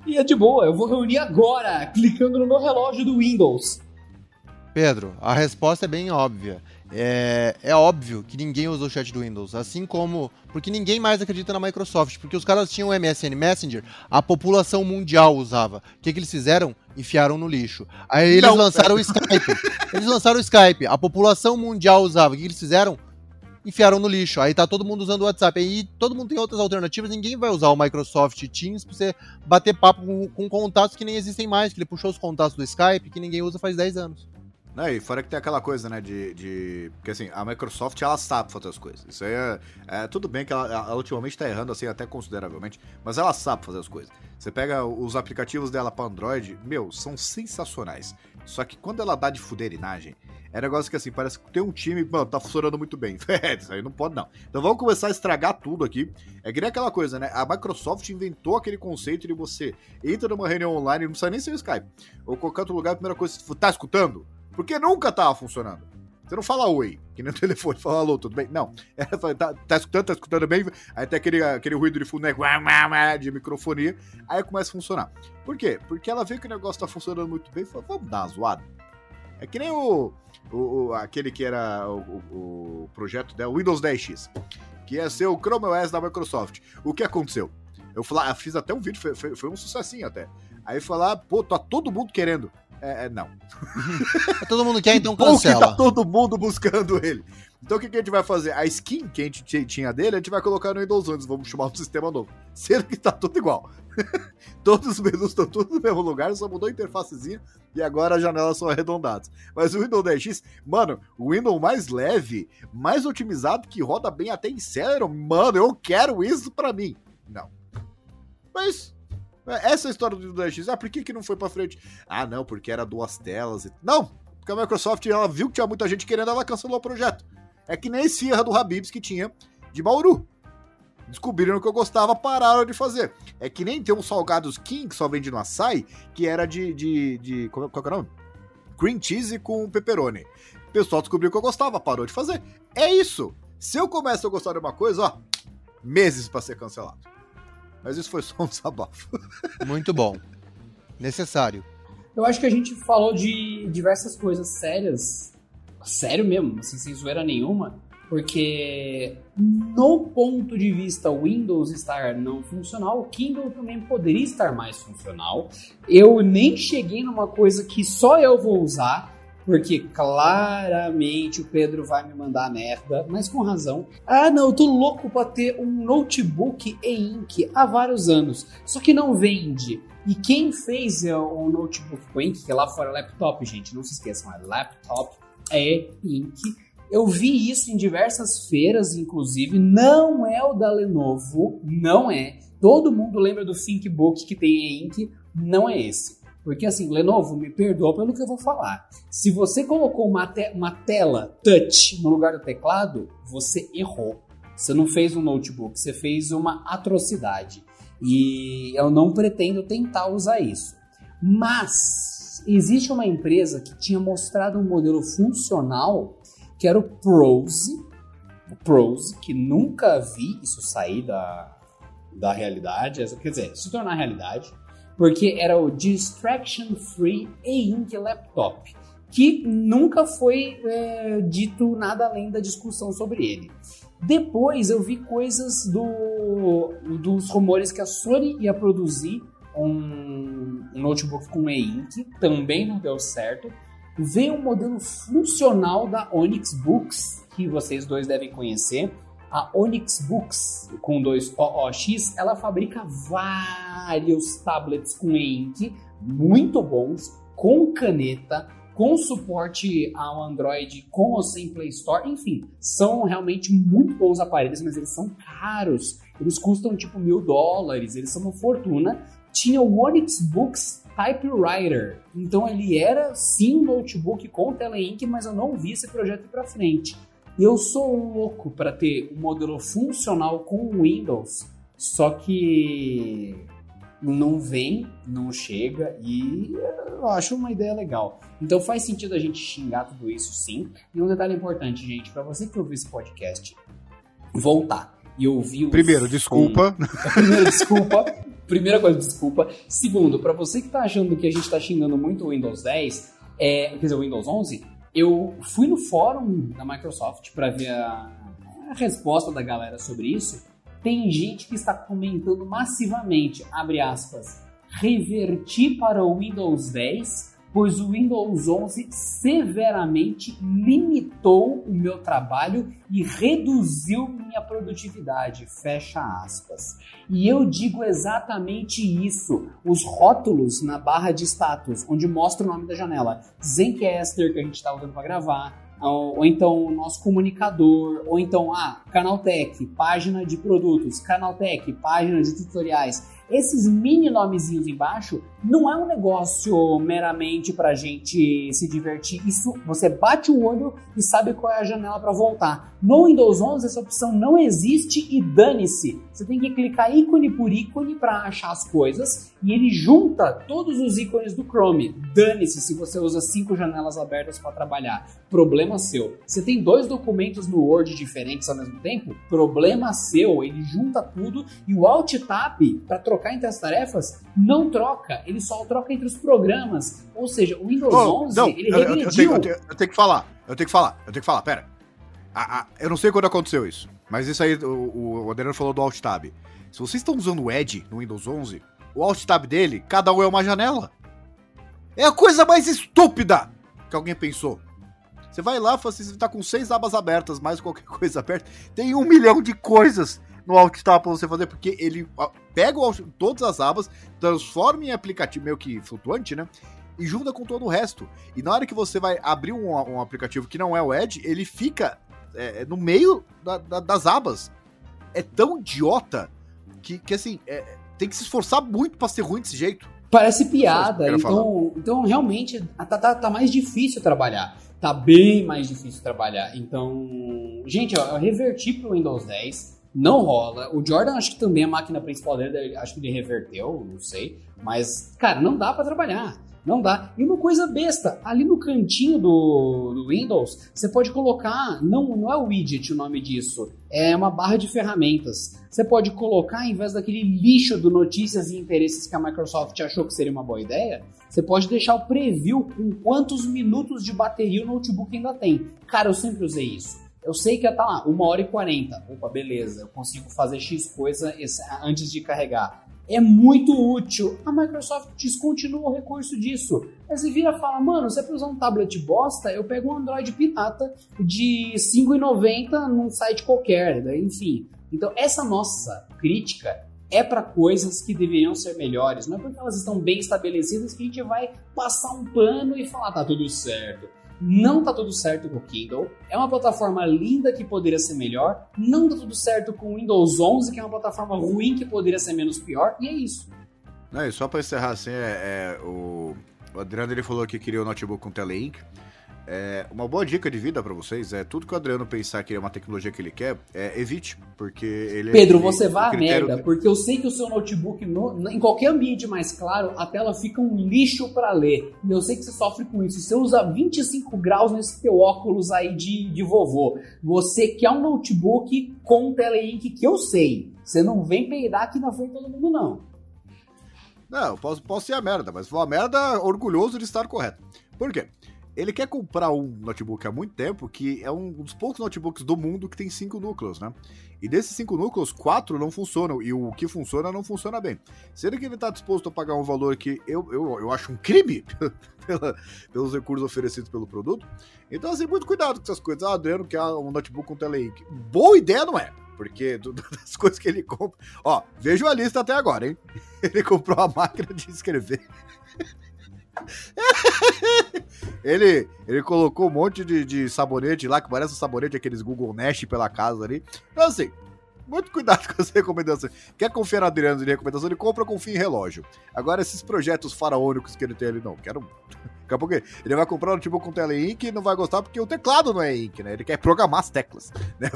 E é de boa, eu vou reunir agora, clicando no meu relógio do Windows. Pedro, a resposta é bem óbvia. É, é óbvio que ninguém usou o chat do Windows, assim como. Porque ninguém mais acredita na Microsoft, porque os caras tinham o MSN Messenger, a população mundial usava. O que, que eles fizeram? Enfiaram no lixo. Aí eles Não. lançaram o Skype. Eles lançaram o Skype, a população mundial usava. O que, que eles fizeram? Enfiaram no lixo. Aí tá todo mundo usando o WhatsApp. Aí todo mundo tem outras alternativas, ninguém vai usar o Microsoft Teams pra você bater papo com, com contatos que nem existem mais, que ele puxou os contatos do Skype que ninguém usa faz 10 anos. Né, e fora que tem aquela coisa, né, de, de... Porque assim, a Microsoft, ela sabe fazer as coisas. Isso aí é... é tudo bem que ela, ela ultimamente tá errando, assim, até consideravelmente, mas ela sabe fazer as coisas. Você pega os aplicativos dela pra Android, meu, são sensacionais. Só que quando ela dá de fuderinagem, é negócio que assim, parece que tem um time, mano, tá funcionando muito bem. [laughs] É, isso aí não pode não. Então vamos começar a estragar tudo aqui. É que nem aquela coisa, né? A Microsoft inventou aquele conceito de você entra numa reunião online, não precisa nem ser o Skype, ou qualquer outro lugar, a primeira coisa, tá escutando? Porque nunca tava funcionando. Você não fala oi, que nem o [laughs] telefone, fala alô, tudo bem? Não. [laughs] Ela fala, tá, tá escutando, tá escutando bem? Aí tem aquele, aquele ruído de fundo, né? De microfonia. Aí começa a funcionar. Por quê? Porque ela vê que o negócio tá funcionando muito bem e fala, vamos dar uma zoada. É que nem o, o, o- aquele que era o, o- projeto dela, Windows 10X, que ia ser o Chrome OS da Microsoft. O que aconteceu? Eu, fala- eu fiz até um vídeo, foi, foi- foi um sucessinho até. Aí falar, pô, tá todo mundo querendo. É, é, não. [laughs] Todo mundo quer, então que tá cancela. todo mundo buscando ele. Então o que, que a gente vai fazer? A skin que a gente tinha dele, a gente vai colocar no Windows 11, vamos chamar um sistema novo. Sendo que tá tudo igual. [laughs] Todos os menus estão tudo no mesmo lugar, só mudou a interfacezinha e agora as janelas são arredondadas. Mas o Windows 10X, mano, o Windows mais leve, mais otimizado, que roda bem até em Celeron, mano, eu quero isso pra mim. Não. Mas essa é história do Windows 10X. Ah, por que, que não foi pra frente? Ah, não, porque era duas telas. e- Não, porque a Microsoft ela viu que tinha muita gente querendo, ela cancelou o projeto. É que nem a esfirra do Habibs que tinha de Bauru. Descobriram que eu gostava, pararam de fazer. É que nem tem um salgados King que só vende no açaí, que era de. de, de qual, que é o nome? Cream cheese com pepperoni. O pessoal descobriu que eu gostava, parou de fazer. É isso. Se eu começo a gostar de uma coisa, ó, meses pra ser cancelado. Mas isso foi só um desabafo. Muito bom. Necessário. Eu acho que a gente falou de diversas coisas sérias, sério mesmo, assim, sem zoeira nenhuma, porque no ponto de vista Windows estar não funcional, o Kindle também poderia estar mais funcional. Eu nem cheguei numa coisa que só eu vou usar, porque claramente o Pedro vai me mandar merda, mas com razão. Ah, não, eu tô louco pra ter um notebook e-ink há vários anos, só que não vende. E quem fez é, o notebook com ink, que lá fora é laptop, gente, não se esqueçam, é laptop é ink. Eu vi isso em diversas feiras, inclusive. Não é o da Lenovo, não é. Todo mundo lembra do ThinkBook que tem e-ink, não é esse. Porque assim, Lenovo, me perdoa pelo que eu vou falar. Se você colocou uma, te- uma tela touch no lugar do teclado, você errou. Você não fez um notebook, você fez uma atrocidade. E eu não pretendo tentar usar isso. Mas existe uma empresa que tinha mostrado um modelo funcional que era o Prose. O Prose, que nunca vi isso sair da, da realidade, quer dizer, se tornar realidade, porque era o Distraction Free e-ink Laptop, que nunca foi é, dito nada além da discussão sobre ele. Depois eu vi coisas do, dos rumores que a Sony ia produzir um, um notebook com e-ink, também não deu certo. Veio um modelo funcional da Onyx Books, que vocês dois devem conhecer. A Onyx Books, com dois OOX, ela fabrica vários tablets com e-ink muito bons, com caneta, com suporte ao Android, com ou sem Play Store, enfim, são realmente muito bons aparelhos, mas eles são caros. Eles custam tipo mil dólares, eles são uma fortuna. Tinha o Onyx Books Typewriter, então ele era sim um notebook com Teleink, mas eu não vi esse projeto para frente. E eu sou louco para ter um modelo funcional com Windows, só que não vem, não chega e eu acho uma ideia legal. Então faz sentido a gente xingar tudo isso sim. E um detalhe importante, gente, para você que ouviu esse podcast, voltar e ouvir os... Primeiro, desculpa. [laughs] Primeiro, desculpa. Primeira coisa, desculpa. Segundo, para você que tá achando que a gente tá xingando muito o Windows 10, é, quer dizer, o Windows 11, eu fui no fórum da Microsoft para ver a, a resposta da galera sobre isso. Tem gente que está comentando massivamente, abre aspas, reverti para o Windows 10, pois o Windows 11 severamente limitou o meu trabalho e reduziu minha produtividade, fecha aspas. E eu digo exatamente isso. Os rótulos na barra de status, onde mostra o nome da janela, Zencaster, que a gente está usando para gravar, ou, então o nosso comunicador, ou então, ah, Canaltech, página de produtos, Canaltech, página de tutoriais. Esses mini nomezinhos embaixo não é um negócio meramente para gente se divertir. Isso você bate o olho e sabe qual é a janela para voltar. No Windows 11 essa opção não existe e dane-se. Você tem que clicar ícone por ícone para achar as coisas e ele junta todos os ícones do Chrome. Dane-se se você usa cinco janelas abertas para trabalhar. Problema seu. Você tem dois documentos no Word diferentes ao mesmo tempo? Problema seu. Ele junta tudo e o Alt Tab para trocar entre as tarefas não troca. Ele só troca entre os programas. Ou seja, o Windows oh, 11 não, ele eu, regrediu. Eu, eu, tenho, eu, tenho, que falar. Eu tenho que falar. Eu tenho que falar. Pera. Ah, ah, eu não sei quando aconteceu isso, mas isso aí, o, o Adriano falou do Alt Tab. Se vocês estão usando o Edge no Windows 11, o Alt Tab dele, cada um é uma janela. É a coisa mais estúpida que alguém pensou. Você vai lá, você tá com seis abas abertas, mais qualquer [laughs] coisa aberta. Tem um milhão de coisas no Alt Tab pra você fazer, porque ele pega o, todas as abas, transforma em aplicativo meio que flutuante, né? E junta com todo o resto. E na hora que você vai abrir um, um aplicativo que não é o Edge, ele fica é, é, no meio da, da, das abas. É tão idiota que, que assim, é, tem que se esforçar muito para ser ruim desse jeito. Parece piada. Então, então, realmente, tá, tá, tá, mais difícil trabalhar. Tá bem mais difícil trabalhar. Então, gente, ó, eu reverti pro Windows 10. Não rola. O Jordan, acho que também a máquina principal dele, acho que ele reverteu, não sei. Mas, cara, não dá para trabalhar. Não dá. E uma coisa besta, ali no cantinho do, do, Windows, você pode colocar, não, não é o widget o nome disso, é uma barra de ferramentas. Você pode colocar, em vez daquele lixo do notícias e interesses que a Microsoft achou que seria uma boa ideia, você pode deixar o preview com quantos minutos de bateria o notebook ainda tem. Cara, eu sempre usei isso. Eu sei que tá lá, 1 hora e 40. Opa, beleza, eu consigo fazer X coisa antes de carregar é muito útil. A Microsoft descontinua o recurso disso. Aí você vira e fala, mano, você para usar um tablet bosta, eu pego um Android pirata de R$ 5,90 num site qualquer, daí, enfim. Então, essa nossa crítica é para coisas que deveriam ser melhores. Não é porque elas estão bem estabelecidas que a gente vai passar um pano e falar, tá tudo certo. Não tá tudo certo com o Kindle. É uma plataforma linda que poderia ser melhor. Não tá tudo certo com o Windows 11, que é uma plataforma ruim que poderia ser menos pior. E é isso. Não, e só para encerrar assim, é, é, o, o Adriano ele falou que queria o notebook com Telelink. É, uma boa dica de vida para vocês é tudo que o Adriano pensar que é uma tecnologia que ele quer, é, evite, porque ele Pedro, ele, você vai a merda, porque eu sei que o seu notebook, no, em qualquer ambiente mais claro, a tela fica um lixo para ler. E eu sei que você sofre com isso. Você usa 25 graus nesse teu óculos aí de, de vovô. Você quer um notebook com Teleink que eu sei. Você não vem peidar aqui na frente de todo mundo, não. Não, posso, posso ser a merda, mas foi uma merda orgulhoso de estar correto. Por quê? Ele quer comprar um notebook há muito tempo, que é um dos poucos notebooks do mundo que tem cinco núcleos, né? E desses cinco núcleos, quatro não funcionam, e o que funciona não funciona bem. Sendo que ele está disposto a pagar um valor que eu, eu, eu acho um crime [laughs] pelos recursos oferecidos pelo produto. Então, assim, muito cuidado com essas coisas. Ah, Adriano quer um notebook com Telelink. Boa ideia não é, porque [laughs] das coisas que ele compra. Ó, vejo a lista até agora, hein? [laughs] Ele comprou a máquina de escrever. [laughs] ele, ele colocou um monte de, de sabonete lá, que parece um sabonete, aqueles Google Nest pela casa ali. Então, assim, muito cuidado [laughs] com as recomendações. Quer confiar no Adriano de recomendação, ele compra, confia em relógio. Agora, esses projetos faraônicos que ele tem ali, não, quero. Daqui a pouco ele vai comprar um tipo com tela Ink e não vai gostar porque o teclado não é Ink, né? Ele quer programar as teclas. Né?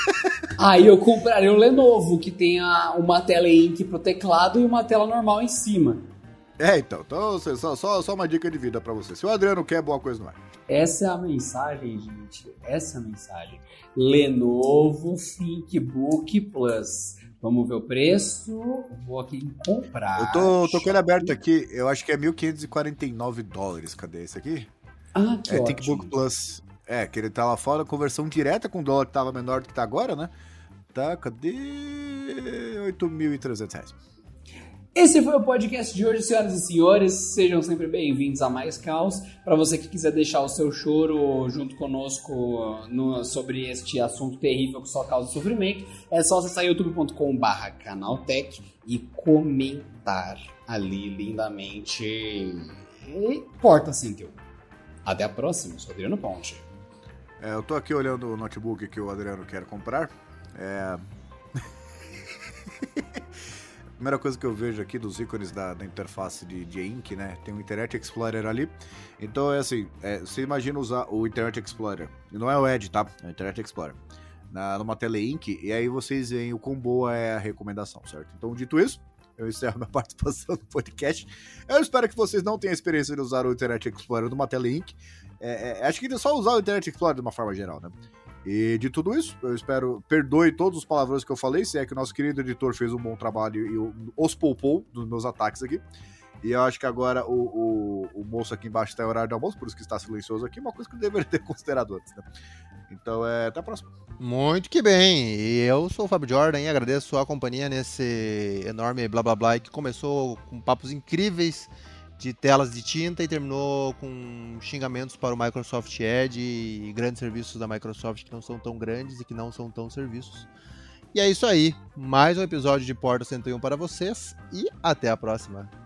[laughs] Aí eu compraria o Lenovo, que tem uma tela Ink pro teclado e uma tela normal em cima. É, então. então só, só, só uma dica de vida para você. Se o Adriano quer, boa coisa não é. Essa é a mensagem, gente. Essa é a mensagem. Lenovo ThinkBook Plus. Vamos ver o preço. Vou aqui em comprar. Eu tô, tô com ele aberto aqui. Eu acho que é 1.549 dólares. Cadê esse aqui? Ah, que é ótimo. ThinkBook Plus. É, que ele tá lá fora, conversão direta com o dólar que tava menor do que tá agora, né? Tá, cadê? 8.300 reais. Esse foi o podcast de hoje, senhoras e senhores. Sejam sempre bem-vindos a Mais Caos. Para você que quiser deixar o seu choro junto conosco no, sobre este assunto terrível que só causa sofrimento, é só acessar youtube.com/barra canaltech e comentar ali lindamente. E porta sentiu. Até a próxima, sou Adriano Ponte. É, eu tô aqui olhando o notebook que o Adriano quer comprar. É. [laughs] primeira coisa que eu vejo aqui dos ícones da, da interface de, de Ink, né? Tem o Internet Explorer ali. Então é assim, é, você imagina usar o Internet Explorer. Não é o Edge, tá? É o Internet Explorer. Na, numa tela Ink, e aí vocês veem o quão boa é a recomendação, certo? Então, dito isso, eu encerro [laughs] minha participação no podcast. Eu espero que vocês não tenham experiência de usar o Internet Explorer numa tela Ink. É, é, acho que é só usar o Internet Explorer de uma forma geral, né? E de tudo isso, eu espero, perdoe todos os palavrões que eu falei, se é que o nosso querido editor fez um bom trabalho e os poupou dos meus ataques aqui. E eu acho que agora o, o, o moço aqui embaixo está em horário de almoço, por isso que está silencioso aqui, uma coisa que eu deveria ter [laughs] considerado antes, né? Então, é, até a próxima. Muito que bem. E eu sou o Fábio Jordan e agradeço a companhia nesse enorme blá blá blá que começou com papos incríveis de telas de tinta e terminou com xingamentos para o Microsoft Edge e grandes serviços da Microsoft que não são tão grandes e que não são tão serviços. E é isso aí, mais um episódio de Porta 101 para vocês e até a próxima.